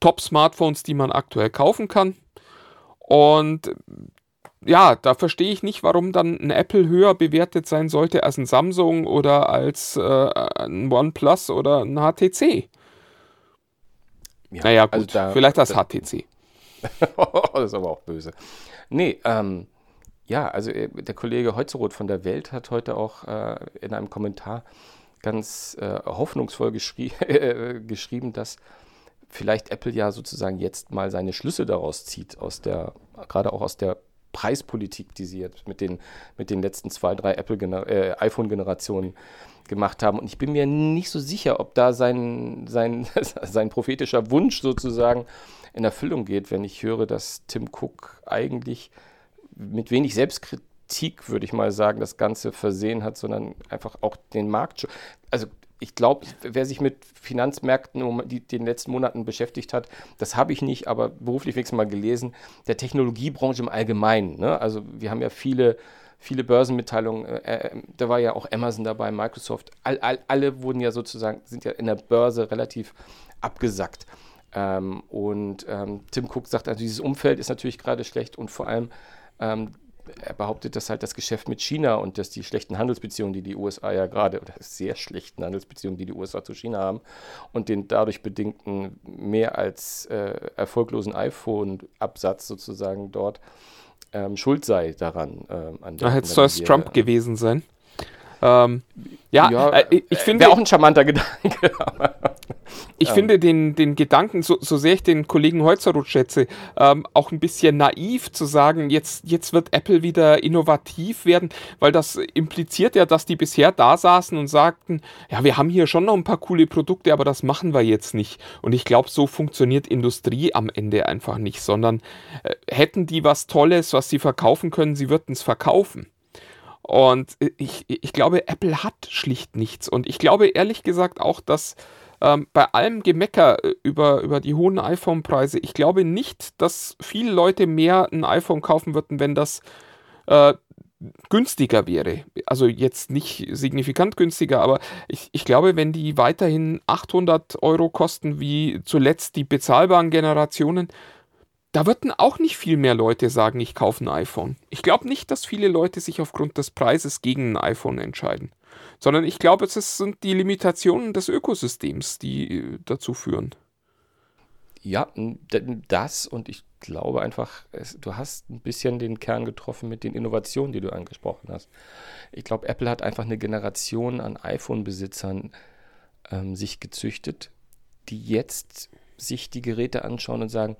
Top-Smartphones, die man aktuell kaufen kann. Und ja, da verstehe ich nicht, warum dann ein Apple höher bewertet sein sollte als ein Samsung oder als äh, ein OnePlus oder ein HTC. Ja, naja, gut, also da, vielleicht das da, HTC. [laughs] das ist aber auch böse. Nee, ähm, ja, also äh, der Kollege Heutzeroth von der Welt hat heute auch äh, in einem Kommentar ganz äh, hoffnungsvoll geschrie [laughs] äh, geschrieben, dass vielleicht Apple ja sozusagen jetzt mal seine Schlüsse daraus zieht, aus der, gerade auch aus der Preispolitik, die sie jetzt mit den, mit den letzten zwei, drei äh, iPhone-Generationen gemacht haben. Und ich bin mir nicht so sicher, ob da sein, sein, [laughs] sein prophetischer Wunsch sozusagen in Erfüllung geht, wenn ich höre, dass Tim Cook eigentlich mit wenig Selbstkritik, würde ich mal sagen, das Ganze versehen hat, sondern einfach auch den Markt. Also ich glaube, wer sich mit Finanzmärkten um die, den letzten Monaten beschäftigt hat, das habe ich nicht, aber beruflich wenigstens mal gelesen, der Technologiebranche im Allgemeinen. Ne? Also wir haben ja viele, viele Börsenmitteilungen, äh, äh, da war ja auch Amazon dabei, Microsoft, all, all, alle wurden ja sozusagen, sind ja in der Börse relativ abgesackt. Ähm, und ähm, Tim Cook sagt, also dieses Umfeld ist natürlich gerade schlecht und vor allem ähm, er behauptet, dass halt das Geschäft mit China und dass die schlechten Handelsbeziehungen, die die USA ja gerade, oder sehr schlechten Handelsbeziehungen, die die USA zu China haben und den dadurch bedingten mehr als äh, erfolglosen iPhone-Absatz sozusagen dort ähm, schuld sei daran. Ähm, da hätte es Trump gewesen sein. Ähm, ja, ja äh, ich finde. Wäre auch ein charmanter [laughs] Gedanke. Ich ähm. finde den, den Gedanken, so, so sehr ich den Kollegen Holzerroth schätze, ähm, auch ein bisschen naiv zu sagen, jetzt, jetzt wird Apple wieder innovativ werden, weil das impliziert ja, dass die bisher da saßen und sagten, ja, wir haben hier schon noch ein paar coole Produkte, aber das machen wir jetzt nicht. Und ich glaube, so funktioniert Industrie am Ende einfach nicht, sondern äh, hätten die was Tolles, was sie verkaufen können, sie würden es verkaufen. Und ich, ich glaube, Apple hat schlicht nichts. Und ich glaube ehrlich gesagt auch, dass ähm, bei allem Gemecker äh, über, über die hohen iPhone-Preise, ich glaube nicht, dass viele Leute mehr ein iPhone kaufen würden, wenn das äh, günstiger wäre. Also jetzt nicht signifikant günstiger, aber ich, ich glaube, wenn die weiterhin 800 Euro kosten wie zuletzt die bezahlbaren Generationen, da würden auch nicht viel mehr Leute sagen, ich kaufe ein iPhone. Ich glaube nicht, dass viele Leute sich aufgrund des Preises gegen ein iPhone entscheiden, sondern ich glaube, es sind die Limitationen des Ökosystems, die äh, dazu führen. Ja, das und ich glaube einfach, es, du hast ein bisschen den Kern getroffen mit den Innovationen, die du angesprochen hast. Ich glaube, Apple hat einfach eine Generation an iPhone-Besitzern ähm, sich gezüchtet, die jetzt sich die Geräte anschauen und sagen,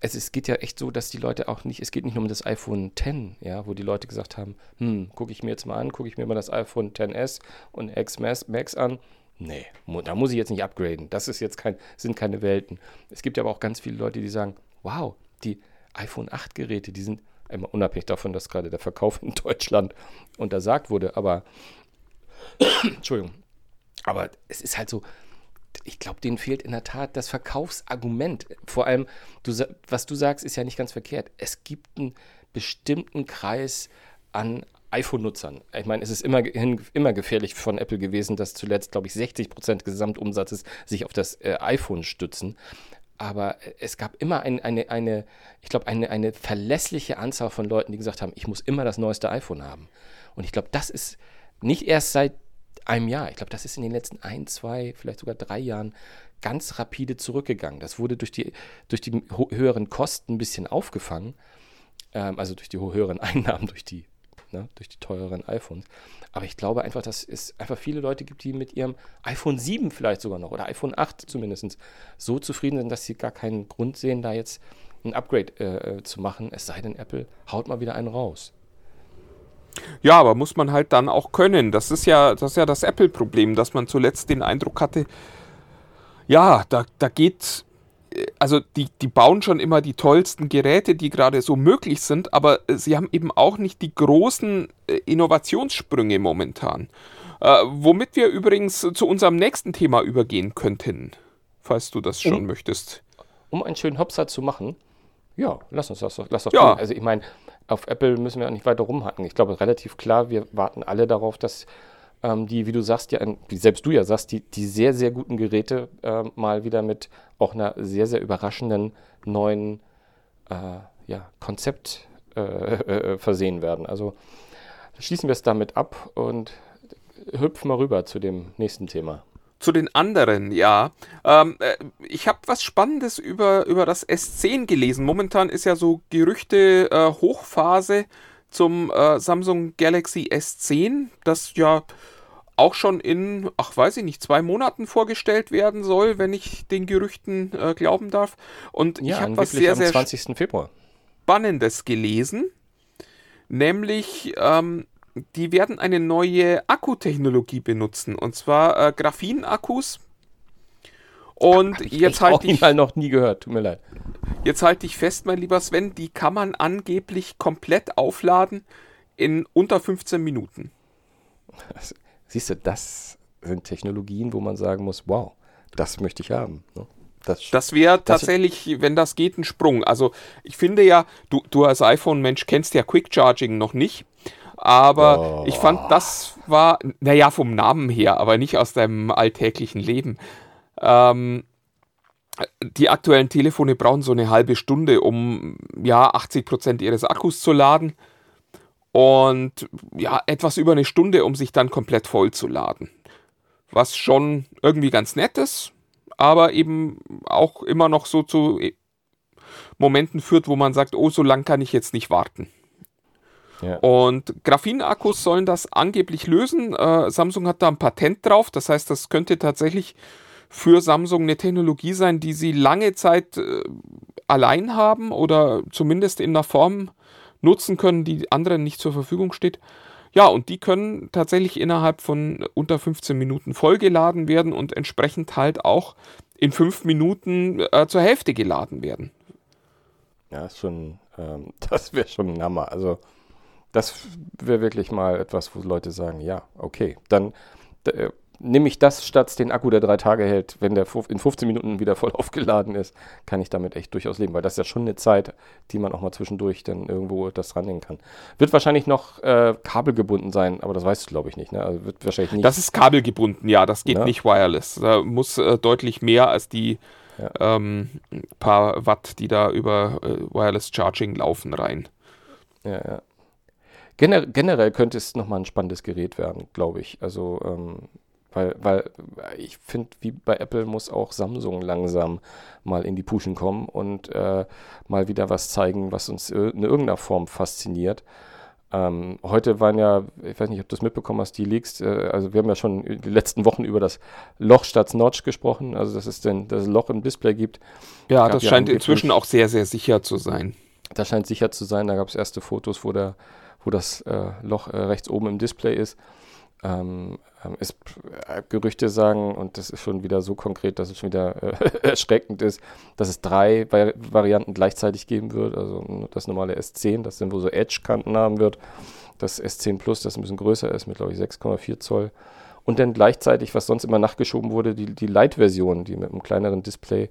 es, es geht ja echt so, dass die Leute auch nicht, es geht nicht nur um das iPhone X, ja, wo die Leute gesagt haben, hm, gucke ich mir jetzt mal an, gucke ich mir mal das iPhone XS und X Max an. Nee, da muss ich jetzt nicht upgraden. Das ist jetzt kein, sind keine Welten. Es gibt aber auch ganz viele Leute, die sagen, wow, die iPhone 8 Geräte, die sind einmal unabhängig davon, dass gerade der Verkauf in Deutschland untersagt wurde, aber [coughs] Entschuldigung. Aber es ist halt so, ich glaube, denen fehlt in der Tat das Verkaufsargument. Vor allem, du, was du sagst, ist ja nicht ganz verkehrt. Es gibt ein bestimmten Kreis an iPhone-Nutzern. Ich meine, es ist immer, immer gefährlich von Apple gewesen, dass zuletzt, glaube ich, 60 Prozent Gesamtumsatzes sich auf das äh, iPhone stützen. Aber es gab immer ein, eine, eine, ich glaube, eine, eine verlässliche Anzahl von Leuten, die gesagt haben, ich muss immer das neueste iPhone haben. Und ich glaube, das ist nicht erst seit einem Jahr. Ich glaube, das ist in den letzten ein, zwei, vielleicht sogar drei Jahren ganz rapide zurückgegangen. Das wurde durch die, durch die höheren Kosten ein bisschen aufgefangen, ähm, also durch die höheren [laughs] Einnahmen, durch die, ne, durch die teureren iPhones. Aber ich glaube einfach, dass es einfach viele Leute gibt, die mit ihrem iPhone 7 vielleicht sogar noch oder iPhone 8 zumindest so zufrieden sind, dass sie gar keinen Grund sehen, da jetzt ein Upgrade äh, äh zu machen, es sei denn, Apple haut mal wieder einen raus. Ja, aber muss man halt dann auch können. Das ist ja das, ist ja das Apple-Problem, dass man zuletzt den Eindruck hatte, ja, da, da geht, äh, also die, die bauen schon immer die tollsten Geräte, die gerade so möglich sind, aber sie haben eben auch nicht die großen äh, Innovationssprünge momentan. Äh, womit wir übrigens zu unserem nächsten Thema übergehen könnten, falls du das schon um, möchtest. Um einen schönen Hopser zu machen, ja, lass uns das doch, lass doch ja. tun. Also ich meine, auf Apple müssen wir auch nicht weiter rumhacken. Ich glaube, relativ klar, wir warten alle darauf, dass ähm, die, wie du sagst, ja, wie selbst du ja sagst, die, die sehr, sehr guten Geräte äh, mal wieder mit auch einer sehr, sehr überraschenden neuen äh, ja, Konzept äh, äh versehen werden. Also schließen wir es damit ab und hüpfen mal rüber zu dem nächsten Thema. Zu den anderen, ja. Ähm, äh, ich habe was Spannendes über, über das S10 gelesen. Momentan ist ja so Gerüchte äh, Hochphase zum äh, Samsung Galaxy S10, das ja auch schon in, ach weiß ich nicht, zwei Monaten vorgestellt werden soll, wenn ich den Gerüchten äh, glauben darf. Und ja, ich habe was sehr, sehr 20. Februar. Spannendes gelesen, nämlich ähm, die werden eine neue Akkutechnologie benutzen, und zwar äh, Graphin-Akkus. Und ich jetzt halte ich mal noch nie gehört, tut mir leid. Jetzt halte ich fest, mein lieber Sven, die kann man angeblich komplett aufladen in unter 15 Minuten. Siehst du, das sind Technologien, wo man sagen muss, wow, das möchte ich haben. Ne? Das, das wäre tatsächlich, wenn das geht, ein Sprung. Also ich finde ja, du, du als iPhone-Mensch kennst ja Quick Charging noch nicht. Aber oh. ich fand, das war, naja, vom Namen her, aber nicht aus deinem alltäglichen Leben. Ähm, die aktuellen Telefone brauchen so eine halbe Stunde, um ja 80 Prozent ihres Akkus zu laden. Und ja, etwas über eine Stunde, um sich dann komplett voll zu laden. Was schon irgendwie ganz nett ist, aber eben auch immer noch so zu Momenten führt, wo man sagt, oh, so lang kann ich jetzt nicht warten. Ja. Und Graphin-Akkus sollen das angeblich lösen. Äh, Samsung hat da ein Patent drauf. Das heißt, das könnte tatsächlich für Samsung eine Technologie sein, die sie lange Zeit äh, allein haben oder zumindest in einer Form nutzen können, die anderen nicht zur Verfügung steht. Ja, und die können tatsächlich innerhalb von unter 15 Minuten vollgeladen werden und entsprechend halt auch in 5 Minuten äh, zur Hälfte geladen werden. Ja, ist schon, ähm, [laughs] das wäre schon ein Hammer. Also das wäre wirklich mal etwas, wo Leute sagen, ja, okay, dann äh, nehme ich das statt den Akku, der drei Tage hält, wenn der in 15 Minuten wieder voll [laughs] aufgeladen ist, kann ich damit echt durchaus leben, weil das ist ja schon eine Zeit, die man auch mal zwischendurch dann irgendwo das rannehmen kann. Wird wahrscheinlich noch äh, kabelgebunden sein, aber das weißt du, glaube ich, nicht. Ne? Also wird wahrscheinlich nicht. Das ist kabelgebunden, ja, das geht ja? Ne? nicht wireless. Da muss äh, deutlich mehr als die ja. ähm, paar Watt, die da über äh, Wireless Charging laufen, rein. Ja, ja. Gener generell könnte es nochmal ein spannendes Gerät werden, glaube ich. Also, ähm, weil, weil ich finde, wie bei Apple muss auch Samsung langsam mal in die Puschen kommen und äh, mal wieder was zeigen, was uns in irgendeiner Form fasziniert. Ähm, heute waren ja, ich weiß nicht, ob du es mitbekommen hast, die Leaks, äh, also wir haben ja schon die letzten Wochen über das Loch statt Notch gesprochen, also dass es denn das Loch im Display gibt. Ja, das scheint inzwischen auch sehr, sehr sicher zu sein. Das scheint sicher zu sein, da gab es erste Fotos, wo der wo das äh, Loch äh, rechts oben im Display ist. Ähm, ist, ähm, äh, Gerüchte sagen, und das ist schon wieder so konkret, dass es schon wieder äh, [laughs] erschreckend ist, dass es drei Vari Varianten gleichzeitig geben wird. Also das normale S10, das dann wohl so Edge-Kanten haben wird. Das S10 Plus, das ein bisschen größer ist, mit glaube ich 6,4 Zoll. Und dann gleichzeitig, was sonst immer nachgeschoben wurde, die, die Light-Version, die mit einem kleineren Display,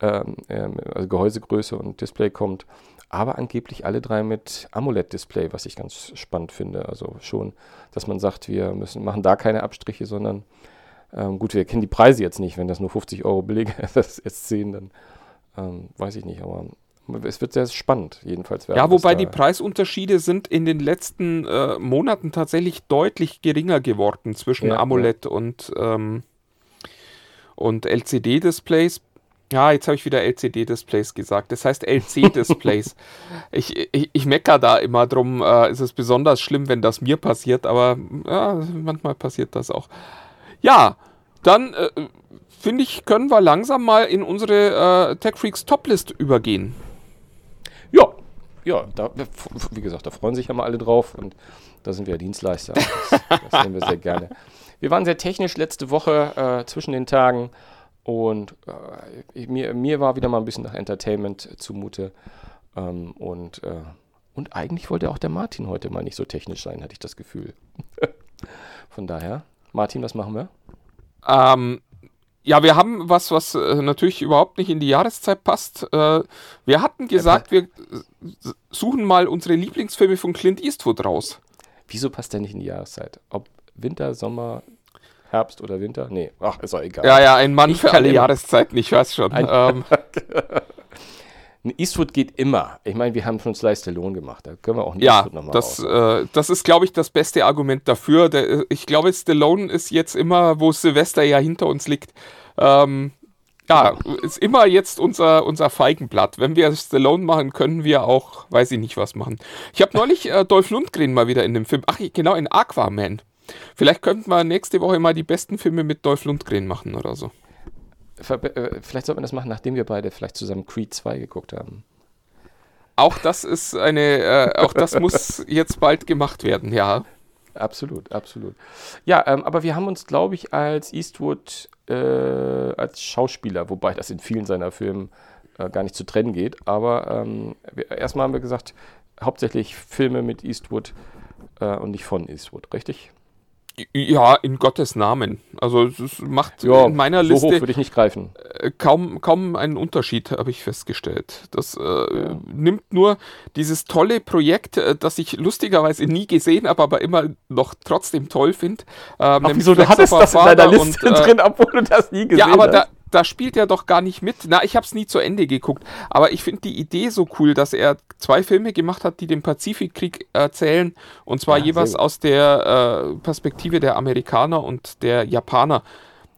ähm, ähm also Gehäusegröße und Display kommt, aber angeblich alle drei mit AMOLED-Display, was ich ganz spannend finde. Also schon, dass man sagt, wir müssen, machen da keine Abstriche, sondern ähm, gut, wir kennen die Preise jetzt nicht, wenn das nur 50 Euro billiger ist, [laughs] das jetzt sehen, dann ähm, weiß ich nicht, aber es wird sehr spannend, jedenfalls. Ja, wobei die Preisunterschiede sind in den letzten äh, Monaten tatsächlich deutlich geringer geworden zwischen ja, AMOLED ja. und, ähm, und LCD-Displays. Ja, jetzt habe ich wieder LCD-Displays gesagt. Das heißt LC-Displays. [laughs] ich, ich, ich mecker da immer drum. Äh, ist es besonders schlimm, wenn das mir passiert, aber ja, manchmal passiert das auch. Ja, dann äh, finde ich, können wir langsam mal in unsere äh, Tech Freaks Toplist übergehen. Ja, ja, da, wie gesagt, da freuen sich ja mal alle drauf und da sind wir ja Dienstleister. Das, das sehen wir sehr gerne. Wir waren sehr technisch letzte Woche äh, zwischen den Tagen und äh, mir, mir war wieder mal ein bisschen nach Entertainment zumute. Ähm, und, äh, und eigentlich wollte auch der Martin heute mal nicht so technisch sein, hatte ich das Gefühl. [laughs] Von daher, Martin, was machen wir? Ähm, ja, wir haben was, was äh, natürlich überhaupt nicht in die Jahreszeit passt. Äh, wir hatten gesagt, wir suchen mal unsere Lieblingsfilme von Clint Eastwood raus. Wieso passt der nicht in die Jahreszeit? Ob Winter, Sommer, Herbst oder Winter? Nee, ach, ist auch egal. Ja, ja, ein Mann ich für alle Jahreszeiten, ich weiß schon. Ähm. [laughs] Eastwood geht immer. Ich meine, wir haben schon Slice Stallone gemacht. Da können wir auch nicht ja, Eastwood nochmal das, äh, das ist, glaube ich, das beste Argument dafür. Der, ich glaube, Stallone ist jetzt immer, wo Silvester ja hinter uns liegt, ähm, ja, ist immer jetzt unser, unser Feigenblatt. Wenn wir Stallone machen, können wir auch, weiß ich nicht, was machen. Ich habe neulich äh, Dolph Lundgren mal wieder in dem Film, ach genau, in Aquaman. Vielleicht könnten wir nächste Woche mal die besten Filme mit Dolph Lundgren machen oder so. Äh, vielleicht sollte man das machen, nachdem wir beide vielleicht zusammen Creed 2 geguckt haben. Auch das ist eine, äh, auch das muss jetzt bald gemacht werden, ja. Absolut, absolut. Ja, ähm, aber wir haben uns, glaube ich, als Eastwood äh, als Schauspieler, wobei das in vielen seiner Filmen äh, gar nicht zu trennen geht, aber ähm, wir, erstmal haben wir gesagt, hauptsächlich Filme mit Eastwood äh, und nicht von Eastwood, richtig? Ja, in Gottes Namen. Also es macht ja, in meiner so Liste würde ich nicht greifen. Äh, kaum, kaum einen Unterschied, habe ich festgestellt. Das äh, ja. nimmt nur dieses tolle Projekt, äh, das ich lustigerweise nie gesehen habe, aber immer noch trotzdem toll finde. Ähm, wieso, du hattest das in deiner Liste und, äh, drin, obwohl du das nie gesehen hast? Ja, aber da, da spielt er doch gar nicht mit. Na, ich habe es nie zu Ende geguckt, aber ich finde die Idee so cool, dass er zwei Filme gemacht hat, die den Pazifikkrieg erzählen und zwar ja, jeweils aus der äh, Perspektive der Amerikaner und der Japaner.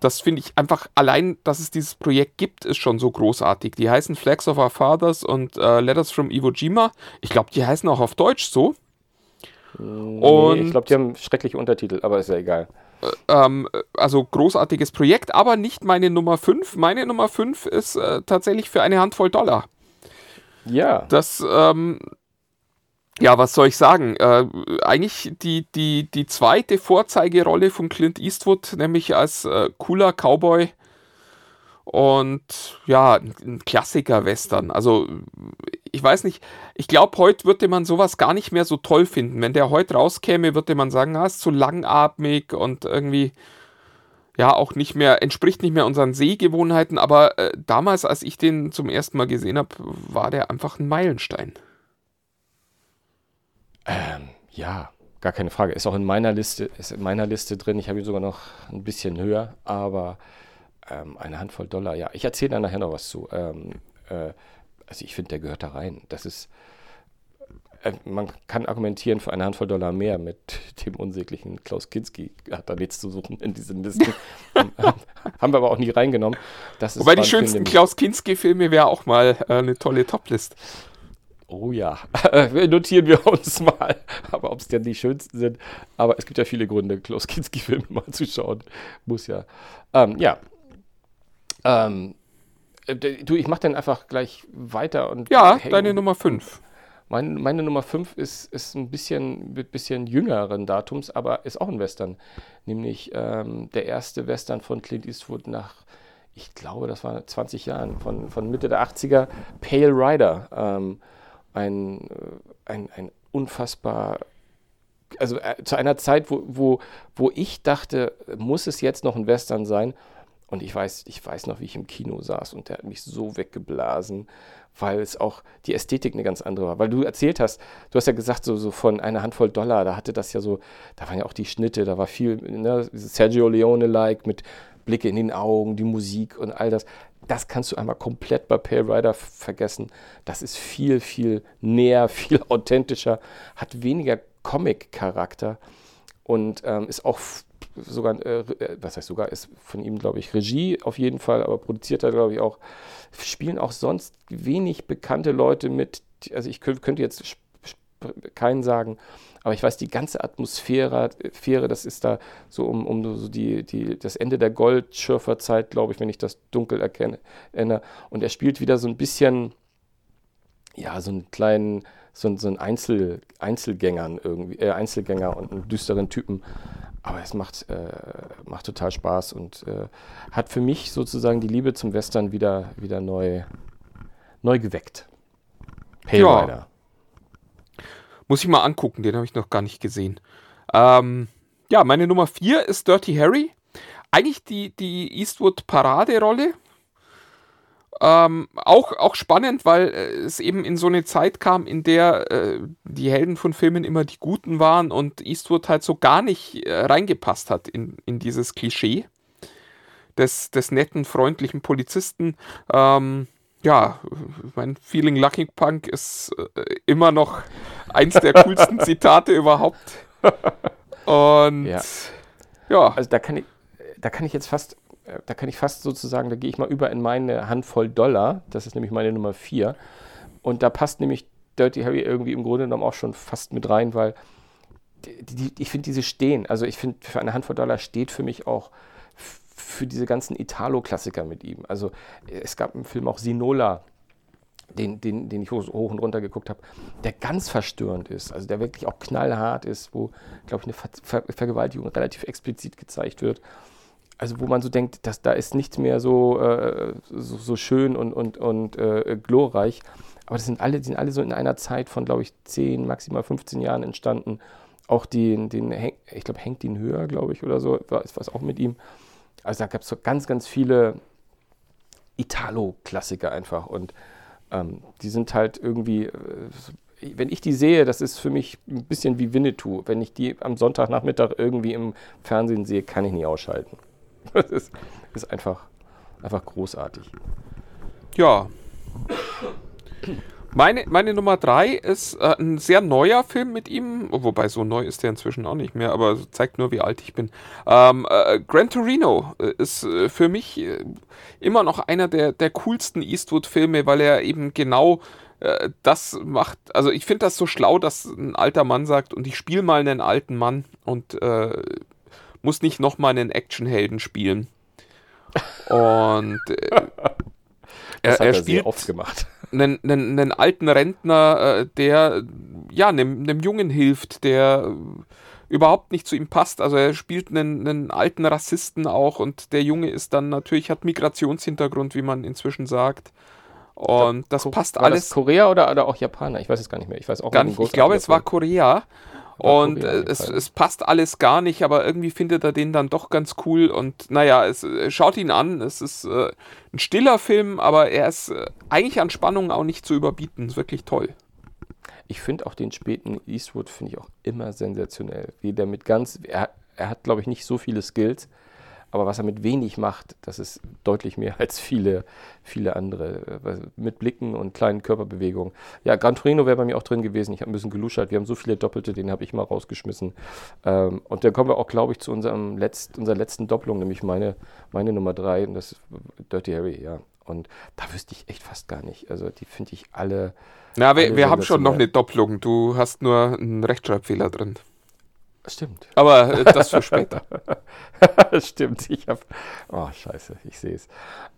Das finde ich einfach allein, dass es dieses Projekt gibt, ist schon so großartig. Die heißen Flags of Our Fathers und äh, Letters from Iwo Jima. Ich glaube, die heißen auch auf Deutsch so. Nee, und ich glaube, die haben schreckliche Untertitel, aber ist ja egal ähm, also großartiges Projekt, aber nicht meine Nummer 5. Meine Nummer 5 ist äh, tatsächlich für eine Handvoll Dollar. Ja. Das, ähm, ja, was soll ich sagen? Äh, eigentlich die, die, die zweite Vorzeigerolle von Clint Eastwood, nämlich als äh, cooler Cowboy und ja, ein Klassiker-Western. Also, ich weiß nicht, ich glaube, heute würde man sowas gar nicht mehr so toll finden. Wenn der heute rauskäme, würde man sagen, ah, ist zu langatmig und irgendwie, ja, auch nicht mehr, entspricht nicht mehr unseren Sehgewohnheiten. Aber äh, damals, als ich den zum ersten Mal gesehen habe, war der einfach ein Meilenstein. Ähm, ja, gar keine Frage. Ist auch in meiner Liste, ist in meiner Liste drin. Ich habe ihn sogar noch ein bisschen höher, aber ähm, eine Handvoll Dollar, ja. Ich erzähle da nachher noch was zu. Ähm, äh, also ich finde, der gehört da rein. Das ist, äh, man kann argumentieren für eine Handvoll Dollar mehr mit [laughs] dem unsäglichen Klaus Kinski. Hat da nichts zu suchen in diesen Listen. [laughs] [laughs] Haben wir aber auch nie reingenommen. Das Wobei die schönsten Klaus Kinski-Filme wäre auch mal äh, eine tolle Toplist. Oh ja, notieren wir uns mal. Aber ob es denn die schönsten sind. Aber es gibt ja viele Gründe, Klaus Kinski-Filme mal zu schauen. Muss ja. Ähm, ja, ähm, äh, du, ich mache dann einfach gleich weiter und. Ja, hey, deine Nummer 5. Mein, meine Nummer 5 ist, ist ein bisschen mit bisschen jüngeren Datums, aber ist auch ein Western. Nämlich ähm, der erste Western von Clint Eastwood nach, ich glaube, das war 20 Jahren, von, von Mitte der 80er, Pale Rider. Ähm, ein, äh, ein, ein unfassbar also äh, zu einer Zeit, wo, wo, wo ich dachte, muss es jetzt noch ein Western sein? Und ich weiß, ich weiß noch, wie ich im Kino saß und der hat mich so weggeblasen, weil es auch die Ästhetik eine ganz andere war. Weil du erzählt hast, du hast ja gesagt, so, so von einer Handvoll Dollar, da hatte das ja so, da waren ja auch die Schnitte, da war viel, ne, Sergio Leone-like mit Blicke in den Augen, die Musik und all das. Das kannst du einmal komplett bei Pale Rider vergessen. Das ist viel, viel näher, [laughs] viel authentischer, hat weniger Comic-Charakter und ähm, ist auch sogar, äh, äh, was heißt sogar, ist von ihm, glaube ich, Regie auf jeden Fall, aber produziert er, glaube ich, auch. Spielen auch sonst wenig bekannte Leute mit. Also ich könnte jetzt keinen sagen, aber ich weiß, die ganze Atmosphäre, das ist da so um, um so die, die, das Ende der Goldschürferzeit, glaube ich, wenn ich das dunkel erkenne. Und er spielt wieder so ein bisschen, ja, so einen kleinen, so, so einen Einzel, Einzelgängern irgendwie, äh, Einzelgänger und einen düsteren Typen. Aber es macht, äh, macht total Spaß und äh, hat für mich sozusagen die Liebe zum Western wieder, wieder neu, neu geweckt. Pale ja. Rider. Muss ich mal angucken, den habe ich noch gar nicht gesehen. Ähm, ja, meine Nummer 4 ist Dirty Harry. Eigentlich die, die Eastwood-Paraderolle. Ähm, auch, auch spannend, weil äh, es eben in so eine Zeit kam, in der äh, die Helden von Filmen immer die Guten waren und Eastwood halt so gar nicht äh, reingepasst hat in, in dieses Klischee des, des netten, freundlichen Polizisten. Ähm, ja, mein Feeling Lucky Punk ist äh, immer noch eins der coolsten [laughs] Zitate überhaupt. Und ja. ja. Also da kann ich, da kann ich jetzt fast da kann ich fast sozusagen, da gehe ich mal über in meine Handvoll Dollar, das ist nämlich meine Nummer 4. Und da passt nämlich Dirty Harry irgendwie im Grunde genommen auch schon fast mit rein, weil die, die, ich finde diese stehen, also ich finde für eine Handvoll Dollar steht für mich auch für diese ganzen Italo-Klassiker mit ihm. Also es gab im Film auch Sinola, den, den, den ich hoch, hoch und runter geguckt habe, der ganz verstörend ist, also der wirklich auch knallhart ist, wo, glaube ich, eine Ver Ver Vergewaltigung relativ explizit gezeigt wird also wo man so denkt, dass da ist nichts mehr so, äh, so, so, schön und, und, und äh, glorreich. Aber das sind alle, die sind alle so in einer Zeit von, glaube ich, 10, maximal 15 Jahren entstanden. Auch den, den ich glaube, hängt ihn höher, glaube ich, oder so, war was auch mit ihm. Also da gab es so ganz, ganz viele Italo-Klassiker einfach. Und ähm, die sind halt irgendwie, äh, wenn ich die sehe, das ist für mich ein bisschen wie Winnetou. Wenn ich die am Sonntagnachmittag irgendwie im Fernsehen sehe, kann ich nie ausschalten. [laughs] Das ist, ist einfach, einfach großartig. Ja. Meine, meine Nummer drei ist äh, ein sehr neuer Film mit ihm, wobei so neu ist der inzwischen auch nicht mehr, aber zeigt nur, wie alt ich bin. Ähm, äh, Gran Torino äh, ist äh, für mich äh, immer noch einer der, der coolsten Eastwood-Filme, weil er eben genau äh, das macht. Also ich finde das so schlau, dass ein alter Mann sagt, und ich spiele mal einen alten Mann und muss nicht nochmal einen Actionhelden spielen. Und äh, [laughs] er, er, spielt oft gemacht. [laughs] Einen, einen, einen alten Rentner, äh, der ja einem, einem Jungen hilft, der überhaupt nicht zu ihm passt. Also er spielt einen, einen alten Rassisten auch und der Junge ist dann natürlich, hat Migrationshintergrund, wie man inzwischen sagt. Und das Ko passt alles. Das Korea oder, oder auch Japaner? Ich weiß es gar nicht mehr. Ich weiß auch gar nicht. Ich glaube, es war Korea. Und äh, es, es, passt alles gar nicht, aber irgendwie findet er den dann doch ganz cool. Und naja, es, äh, schaut ihn an. Es ist äh, ein stiller Film, aber er ist äh, eigentlich an Spannung auch nicht zu überbieten. Ist wirklich toll. Ich finde auch den späten Eastwood finde ich auch immer sensationell. Wie der mit ganz, er, er hat glaube ich nicht so viele Skills, aber was er mit wenig macht, das ist deutlich mehr [laughs] als viele, viele andere. Äh, mit Blicken und kleinen Körperbewegungen. Ja, Gran Torino wäre bei mir auch drin gewesen. Ich habe ein bisschen geluschert. Wir haben so viele Doppelte, den habe ich mal rausgeschmissen. Ähm, und dann kommen wir auch, glaube ich, zu unserem Letzt, unserer letzten Doppelung, nämlich meine, meine Nummer drei. Und das ist Dirty Harry, ja. Und da wüsste ich echt fast gar nicht. Also die finde ich alle. Na, wir, wir haben schon noch eine Doppelung. Du hast nur einen Rechtschreibfehler drin. Stimmt. Aber äh, das für später. [laughs] Stimmt, ich habe. Oh, scheiße, ich sehe es.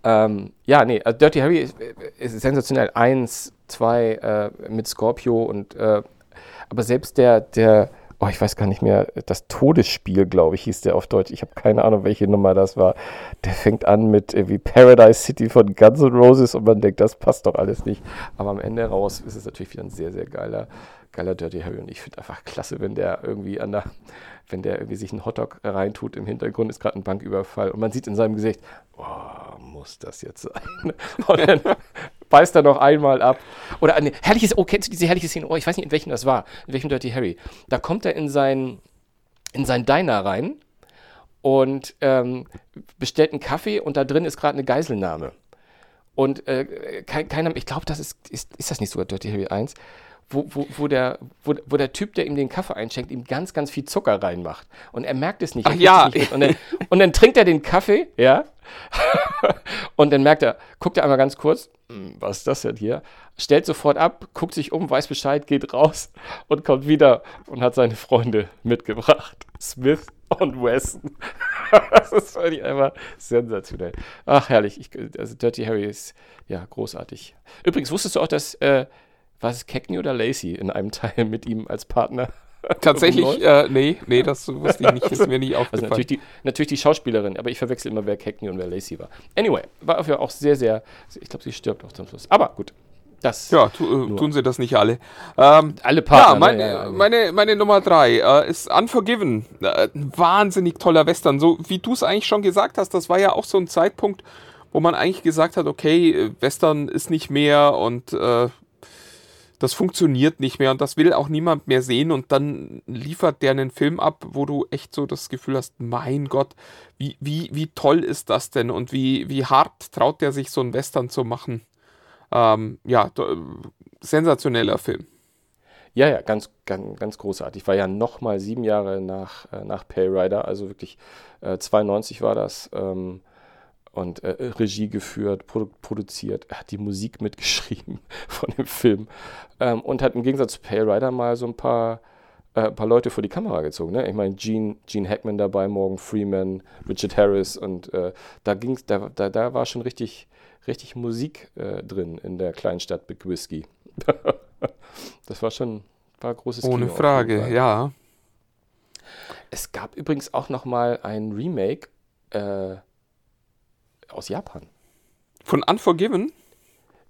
Ähm, ja, nee, also Dirty Harry ist, ist, sensationell. Eins, zwei äh, mit Scorpio und. Äh, aber selbst der, der oh, ich weiß gar nicht mehr, das Todesspiel, glaube ich, hieß der auf Deutsch. Ich habe keine Ahnung, welche Nummer das war. Der fängt an mit irgendwie Paradise City von Guns N' Roses und man denkt, das passt doch alles nicht. Aber am Ende raus ist es natürlich wieder ein sehr, sehr geiler, geiler Dirty Harry. Und ich finde einfach klasse, wenn der irgendwie an der, wenn der irgendwie sich einen Hotdog reintut. Im Hintergrund ist gerade ein Banküberfall und man sieht in seinem Gesicht, oh, muss das jetzt sein? [laughs] Und dann beißt er noch einmal ab. Oder eine herrliches, oh, kennst du diese herrliche Szene? Oh, ich weiß nicht, in welchem das war, in welchem Dirty Harry. Da kommt er in sein, in sein Diner rein und ähm, bestellt einen Kaffee und da drin ist gerade eine Geiselnahme. Und äh, kein, keiner, ich glaube, das ist, ist, ist das nicht sogar Dirty Harry 1? Wo, wo, wo, der, wo, wo der Typ, der ihm den Kaffee einschenkt, ihm ganz, ganz viel Zucker reinmacht. Und er merkt es nicht. Ach ja. Nicht und, dann, und dann trinkt er den Kaffee, ja. [laughs] und dann merkt er, guckt er einmal ganz kurz, was ist das denn hier? Stellt sofort ab, guckt sich um, weiß Bescheid, geht raus [laughs] und kommt wieder und hat seine Freunde mitgebracht. [laughs] Smith und Wesson. [laughs] das ist völlig einfach sensationell. Ach, herrlich. Ich, also Dirty Harry ist ja großartig. Übrigens, wusstest du auch, dass, äh, war es Cagney oder Lacey in einem Teil mit ihm als Partner? Tatsächlich, äh, nee, nee, das wusste ich nicht, ist mir nicht [laughs] Also aufgefallen. natürlich die, natürlich die Schauspielerin, aber ich verwechsel immer, wer Cagney und wer Lacey war. Anyway, war dafür auch sehr, sehr, ich glaube, sie stirbt auch zum Schluss. Aber gut, das ja, tu, äh, tun sie das nicht alle. Ähm, alle Partner. ja, mein, ne? Ja, ja, meine, meine Nummer drei äh, ist Unforgiven. Äh, ein wahnsinnig toller Western. So wie du es eigentlich schon gesagt hast, das war ja auch so ein Zeitpunkt, wo man eigentlich gesagt hat, okay, äh, Western ist nicht mehr und äh, das funktioniert nicht mehr und das will auch niemand mehr sehen und dann liefert der einen Film ab, wo du echt so das Gefühl hast, mein Gott, wie, wie, wie toll ist das denn und wie, wie hart traut der sich so einen Western zu machen. Ähm, ja, sensationeller Film. Ja, ja, ganz, ganz, ganz großartig. War ja nochmal sieben Jahre nach, äh, nach Pay Rider, also wirklich äh, 92 war das. Ähm, und äh, Regie geführt, produ produziert, er hat die Musik mitgeschrieben [laughs] von dem Film ähm, und hat im Gegensatz zu Pale Rider mal so ein paar, äh, paar Leute vor die Kamera gezogen. Ne? Ich meine, Gene, Gene Hackman dabei, Morgan Freeman, Richard Harris und äh, da ging's, da, da, da war schon richtig, richtig Musik äh, drin in der kleinen Stadt Big Whiskey. [laughs] das war schon war ein großes Ohne Kino Frage, ja. Es gab übrigens auch noch mal ein Remake äh, aus Japan. Von Unforgiven?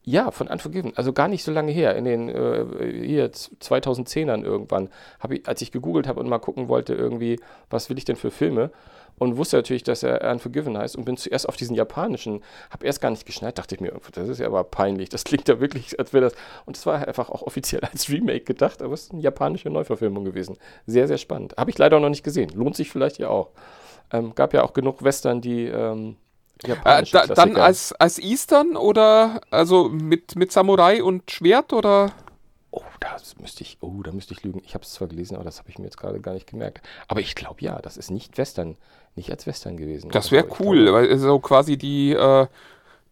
Ja, von Unforgiven. Also gar nicht so lange her. In den äh, hier 2010ern irgendwann, ich, als ich gegoogelt habe und mal gucken wollte, irgendwie, was will ich denn für Filme? Und wusste natürlich, dass er Unforgiven heißt und bin zuerst auf diesen japanischen, habe erst gar nicht geschneit, dachte ich mir, das ist ja aber peinlich. Das klingt ja wirklich, als wäre das. Und es war einfach auch offiziell als Remake gedacht, aber es ist eine japanische Neuverfilmung gewesen. Sehr, sehr spannend. Habe ich leider noch nicht gesehen. Lohnt sich vielleicht ja auch. Ähm, gab ja auch genug Western, die. Ähm, Äh, da, dann als, als Eastern oder also mit, mit Samurai und Schwert oder? Oh, das müsste ich, oh, da müsste ich lügen. Ich habe es zwar gelesen, aber das habe ich mir jetzt gerade gar nicht gemerkt. Aber ich glaube ja, das ist nicht Western, nicht als Western gewesen. Das Also, wäre cool, glaube- weil so quasi die, äh,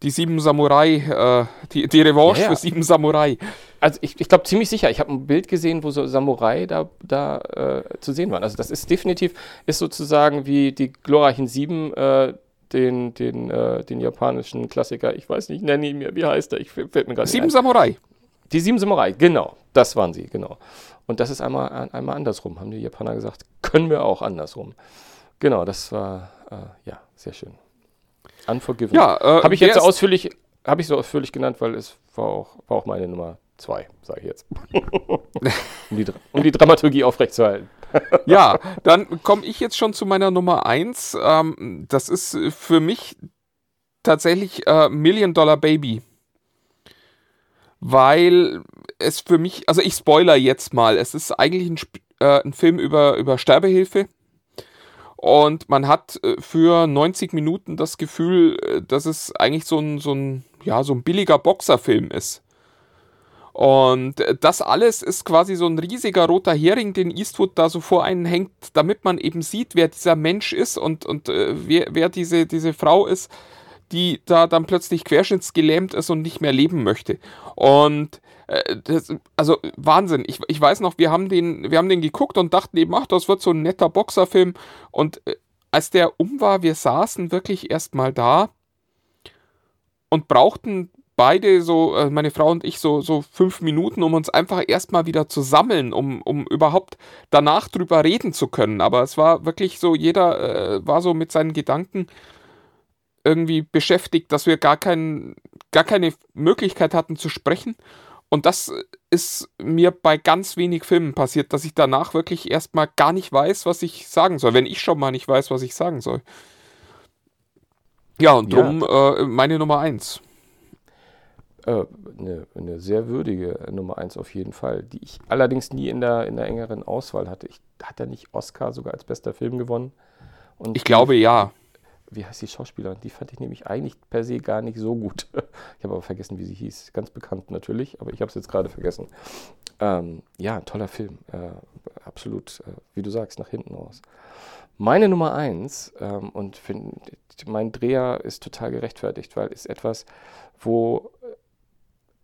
die sieben Samurai, äh, die, die Revanche Ja, ja. für sieben Samurai. Also ich, ich glaube ziemlich sicher. Ich habe ein Bild gesehen, wo so Samurai da, da äh, zu sehen waren. Also das ist definitiv, ist sozusagen wie die glorreichen Sieben, äh, den, den, äh, den japanischen Klassiker, ich weiß nicht, nenne ihn mir, wie heißt er? Ich fällt mir gerade Sieben ein. Samurai. Die sieben Samurai, genau, das waren sie, genau. Und das ist einmal, einmal andersrum, haben die Japaner gesagt. Können wir auch andersrum. Genau, das war, äh, ja, sehr schön. Unforgiven. Ja, äh, habe ich jetzt so ausführlich, habe ich so ausführlich genannt, weil es war auch, war auch meine Nummer zwei, sage ich jetzt. [laughs] um, die, um die Dramaturgie aufrechtzuerhalten. [laughs] Ja, dann komme ich jetzt schon zu meiner Nummer eins. Ähm, das ist äh, für mich tatsächlich äh, Million Dollar Baby. Weil es für mich, also ich spoiler jetzt mal, es ist eigentlich ein, Sp äh, ein Film über, über Sterbehilfe. Und man hat äh, für 90 Minuten das Gefühl, äh, dass es eigentlich so ein, so ein, ja, so ein billiger Boxerfilm ist. Und äh, das alles ist quasi so ein riesiger roter Hering, den Eastwood da so vor einen hängt, damit man eben sieht, wer dieser Mensch ist und, und äh, wer, wer diese, diese Frau ist, die da dann plötzlich querschnittsgelähmt ist und nicht mehr leben möchte. Und äh, das, also Wahnsinn. Ich, ich weiß noch, wir haben, den, wir haben den geguckt und dachten eben, ach, das wird so ein netter Boxerfilm. Und äh, als der um war, wir saßen wirklich erstmal da und brauchten beide so, äh, meine Frau und ich, so, so fünf Minuten, um uns einfach erstmal wieder zu sammeln, um, um überhaupt danach drüber reden zu können. Aber es war wirklich so, jeder äh, war so mit seinen Gedanken irgendwie beschäftigt, dass wir gar, kein, gar keine Möglichkeit hatten zu sprechen. Und das ist mir bei ganz wenig Filmen passiert, dass ich danach wirklich erstmal gar nicht weiß, was ich sagen soll, wenn ich schon mal nicht weiß, was ich sagen soll. Ja, und drum ja. Äh, meine Nummer eins. Äh, eine, eine, sehr würdige Nummer eins auf jeden Fall, die ich allerdings nie in der, in der engeren Auswahl hatte. Ich, hat er nicht Oscar sogar als bester Film gewonnen? Und ich glaube ja wie heißt die Schauspielerin? Die fand ich nämlich eigentlich per se gar nicht so gut. [laughs] Ich habe aber vergessen, wie sie hieß. Ganz bekannt natürlich, aber ich habe es jetzt gerade vergessen. Ähm, ja, ein toller Film. Äh, absolut, äh, wie du sagst, nach hinten raus. Meine Nummer eins, ähm, und find, mein Dreher ist total gerechtfertigt, weil es etwas, wo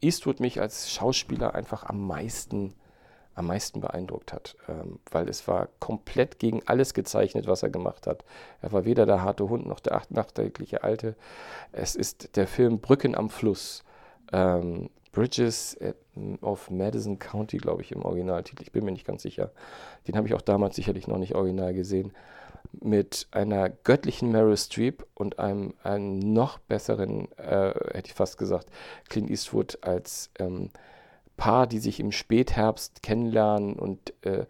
Eastwood mich als Schauspieler einfach am meisten am meisten beeindruckt hat, ähm, weil es war komplett gegen alles gezeichnet, was er gemacht hat. Er war weder der harte Hund noch der nachträgliche Alte. Es ist der Film Brücken am Fluss. Ähm, Bridges of Madison County, glaube ich, im Originaltitel. Ich bin mir nicht ganz sicher. Den habe ich auch damals sicherlich noch nicht original gesehen. Mit einer göttlichen Meryl Streep und einem, einem noch besseren, äh, hätte ich fast gesagt, Clint Eastwood als ähm, Paar, die sich im Spätherbst kennenlernen und äh,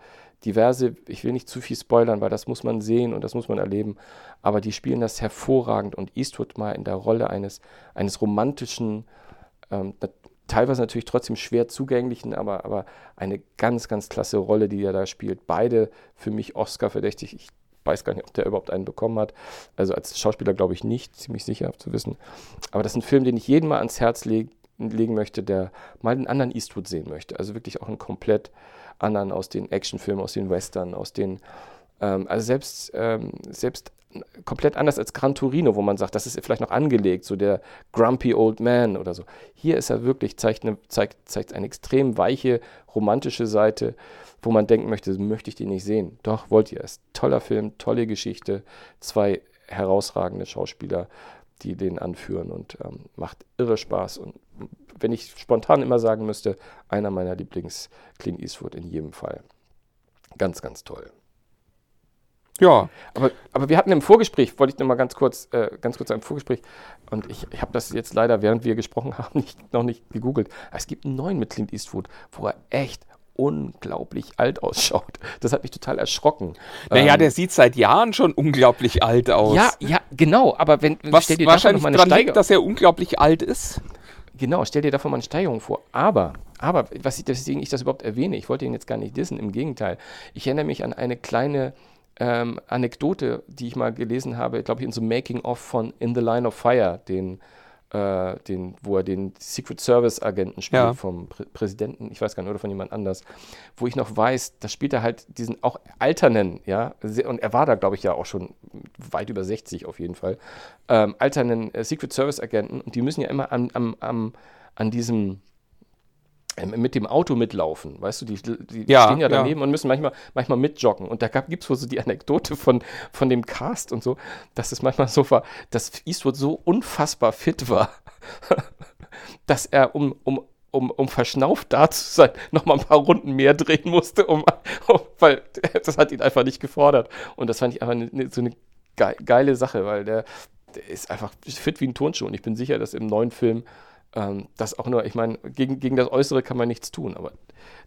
diverse, ich will nicht zu viel spoilern, weil das muss man sehen und das muss man erleben, aber die spielen das hervorragend und Eastwood mal in der Rolle eines, eines romantischen, ähm, teilweise natürlich trotzdem schwer zugänglichen, aber, aber eine ganz, ganz klasse Rolle, die er da spielt. Beide für mich Oscar-verdächtig. Ich weiß gar nicht, ob der überhaupt einen bekommen hat. Also als Schauspieler glaube ich nicht, ziemlich sicher zu wissen. Aber das ist ein Film, den ich jedem mal ans Herz lege, legen möchte, der mal einen anderen Eastwood sehen möchte. Also wirklich auch einen komplett anderen aus den Actionfilmen, aus den Western, aus den, ähm, also selbst, ähm, selbst komplett anders als Gran Torino, wo man sagt, das ist vielleicht noch angelegt, so der Grumpy Old Man oder so. Hier ist er wirklich, zeigt eine, zeigt, zeigt eine extrem weiche, romantische Seite, wo man denken möchte, möchte ich die nicht sehen. Doch, wollt ihr es. Toller Film, tolle Geschichte, zwei herausragende Schauspieler, die den anführen und ähm, macht irre Spaß. Und wenn ich spontan immer sagen müsste, einer meiner Lieblings-Clint Eastwood in jedem Fall. Ganz, ganz toll. Ja. Aber, aber wir hatten im Vorgespräch, wollte ich noch mal ganz kurz, äh, ganz kurz ein Vorgespräch, und ich, ich habe das jetzt leider, während wir gesprochen haben, [laughs] nicht, noch nicht gegoogelt. Es gibt einen neuen mit Clint Eastwood, wo er echt unglaublich alt ausschaut. Das hat mich total erschrocken. Naja, ähm, der sieht seit Jahren schon unglaublich alt aus. Ja, ja, genau. Aber wenn Was stell dir wahrscheinlich davon mal eine liegt, dass er unglaublich alt ist. Genau, stell dir davon mal eine Steigerung vor. Aber, aber, was ich, deswegen ich das überhaupt erwähne, ich wollte ihn jetzt gar nicht dissen, im Gegenteil. Ich erinnere mich an eine kleine ähm, Anekdote, die ich mal gelesen habe, glaube ich, in so Making-of von In the Line of Fire, den äh, den, wo er den Secret Service Agenten spielt ja. vom Prä Präsidenten, ich weiß gar nicht, oder von jemand anders, wo ich noch weiß, da spielt er halt diesen auch alternen, ja, und er war da, glaube ich, ja auch schon weit über 60 auf jeden Fall, ähm, alternen äh, Secret Service Agenten und die müssen ja immer am, am, am, an diesem mit dem Auto mitlaufen, weißt du, die, die ja, stehen ja daneben ja. und müssen manchmal, manchmal mitjoggen. Und da gibt es wohl so die Anekdote von, von dem Cast und so, dass es manchmal so war, dass Eastwood so unfassbar fit war, [laughs] dass er, um, um, um, um verschnauft da zu sein, noch mal ein paar Runden mehr drehen musste, um, um, weil [laughs] das hat ihn einfach nicht gefordert. Und das fand ich einfach eine, eine, so eine geile Sache, weil der, der ist einfach fit wie ein Turnschuh. Und ich bin sicher, dass im neuen Film ähm, das auch nur, ich meine, gegen, gegen das Äußere kann man nichts tun, aber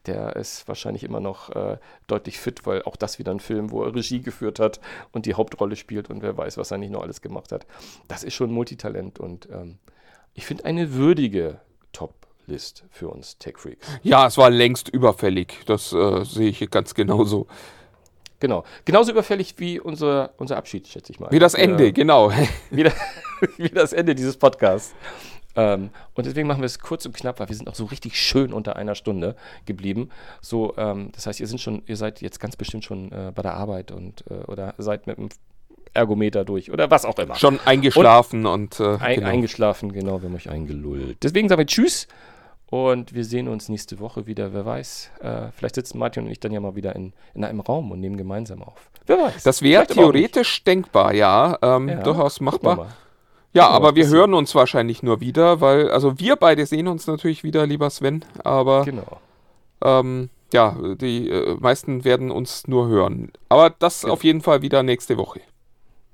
der ist wahrscheinlich immer noch äh, deutlich fit, weil auch das wieder ein Film, wo er Regie geführt hat und die Hauptrolle spielt und wer weiß, was er nicht noch alles gemacht hat. Das ist schon Multitalent und ähm, ich finde eine würdige Top-List für uns Tech Freaks. Ja, es war längst überfällig, das äh, sehe ich ganz genauso. Genau. Genauso überfällig wie unser, unser Abschied, schätze ich mal. Wie das Ende, äh, genau. Wie, da, [laughs] wie, das Ende dieses Podcasts. Ähm, und deswegen machen wir es kurz und knapp, weil wir sind auch so richtig schön unter einer Stunde geblieben. So, ähm, das heißt, ihr sind schon, ihr seid jetzt ganz bestimmt schon äh, bei der Arbeit und äh, oder seid mit dem Ergometer durch oder was auch immer. Schon eingeschlafen und, und äh, ein, genau. eingeschlafen, genau, wir haben euch eingelullt. Deswegen sagen wir Tschüss und wir sehen uns nächste Woche wieder. Wer weiß, äh, vielleicht sitzen Martin und ich dann ja mal wieder in, in einem Raum und nehmen gemeinsam auf. Wer weiß. Das wäre theoretisch denkbar, ja, ähm, ja, durchaus machbar. Ja, Ja, aber wir hören uns wahrscheinlich nur wieder, weil, also wir beide sehen uns natürlich wieder, lieber Sven, aber Genau. ähm, ja, die äh, meisten werden uns nur hören. Aber das Genau. auf jeden Fall wieder nächste Woche.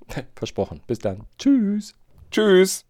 [laughs] Versprochen. Bis dann. Tschüss. Tschüss.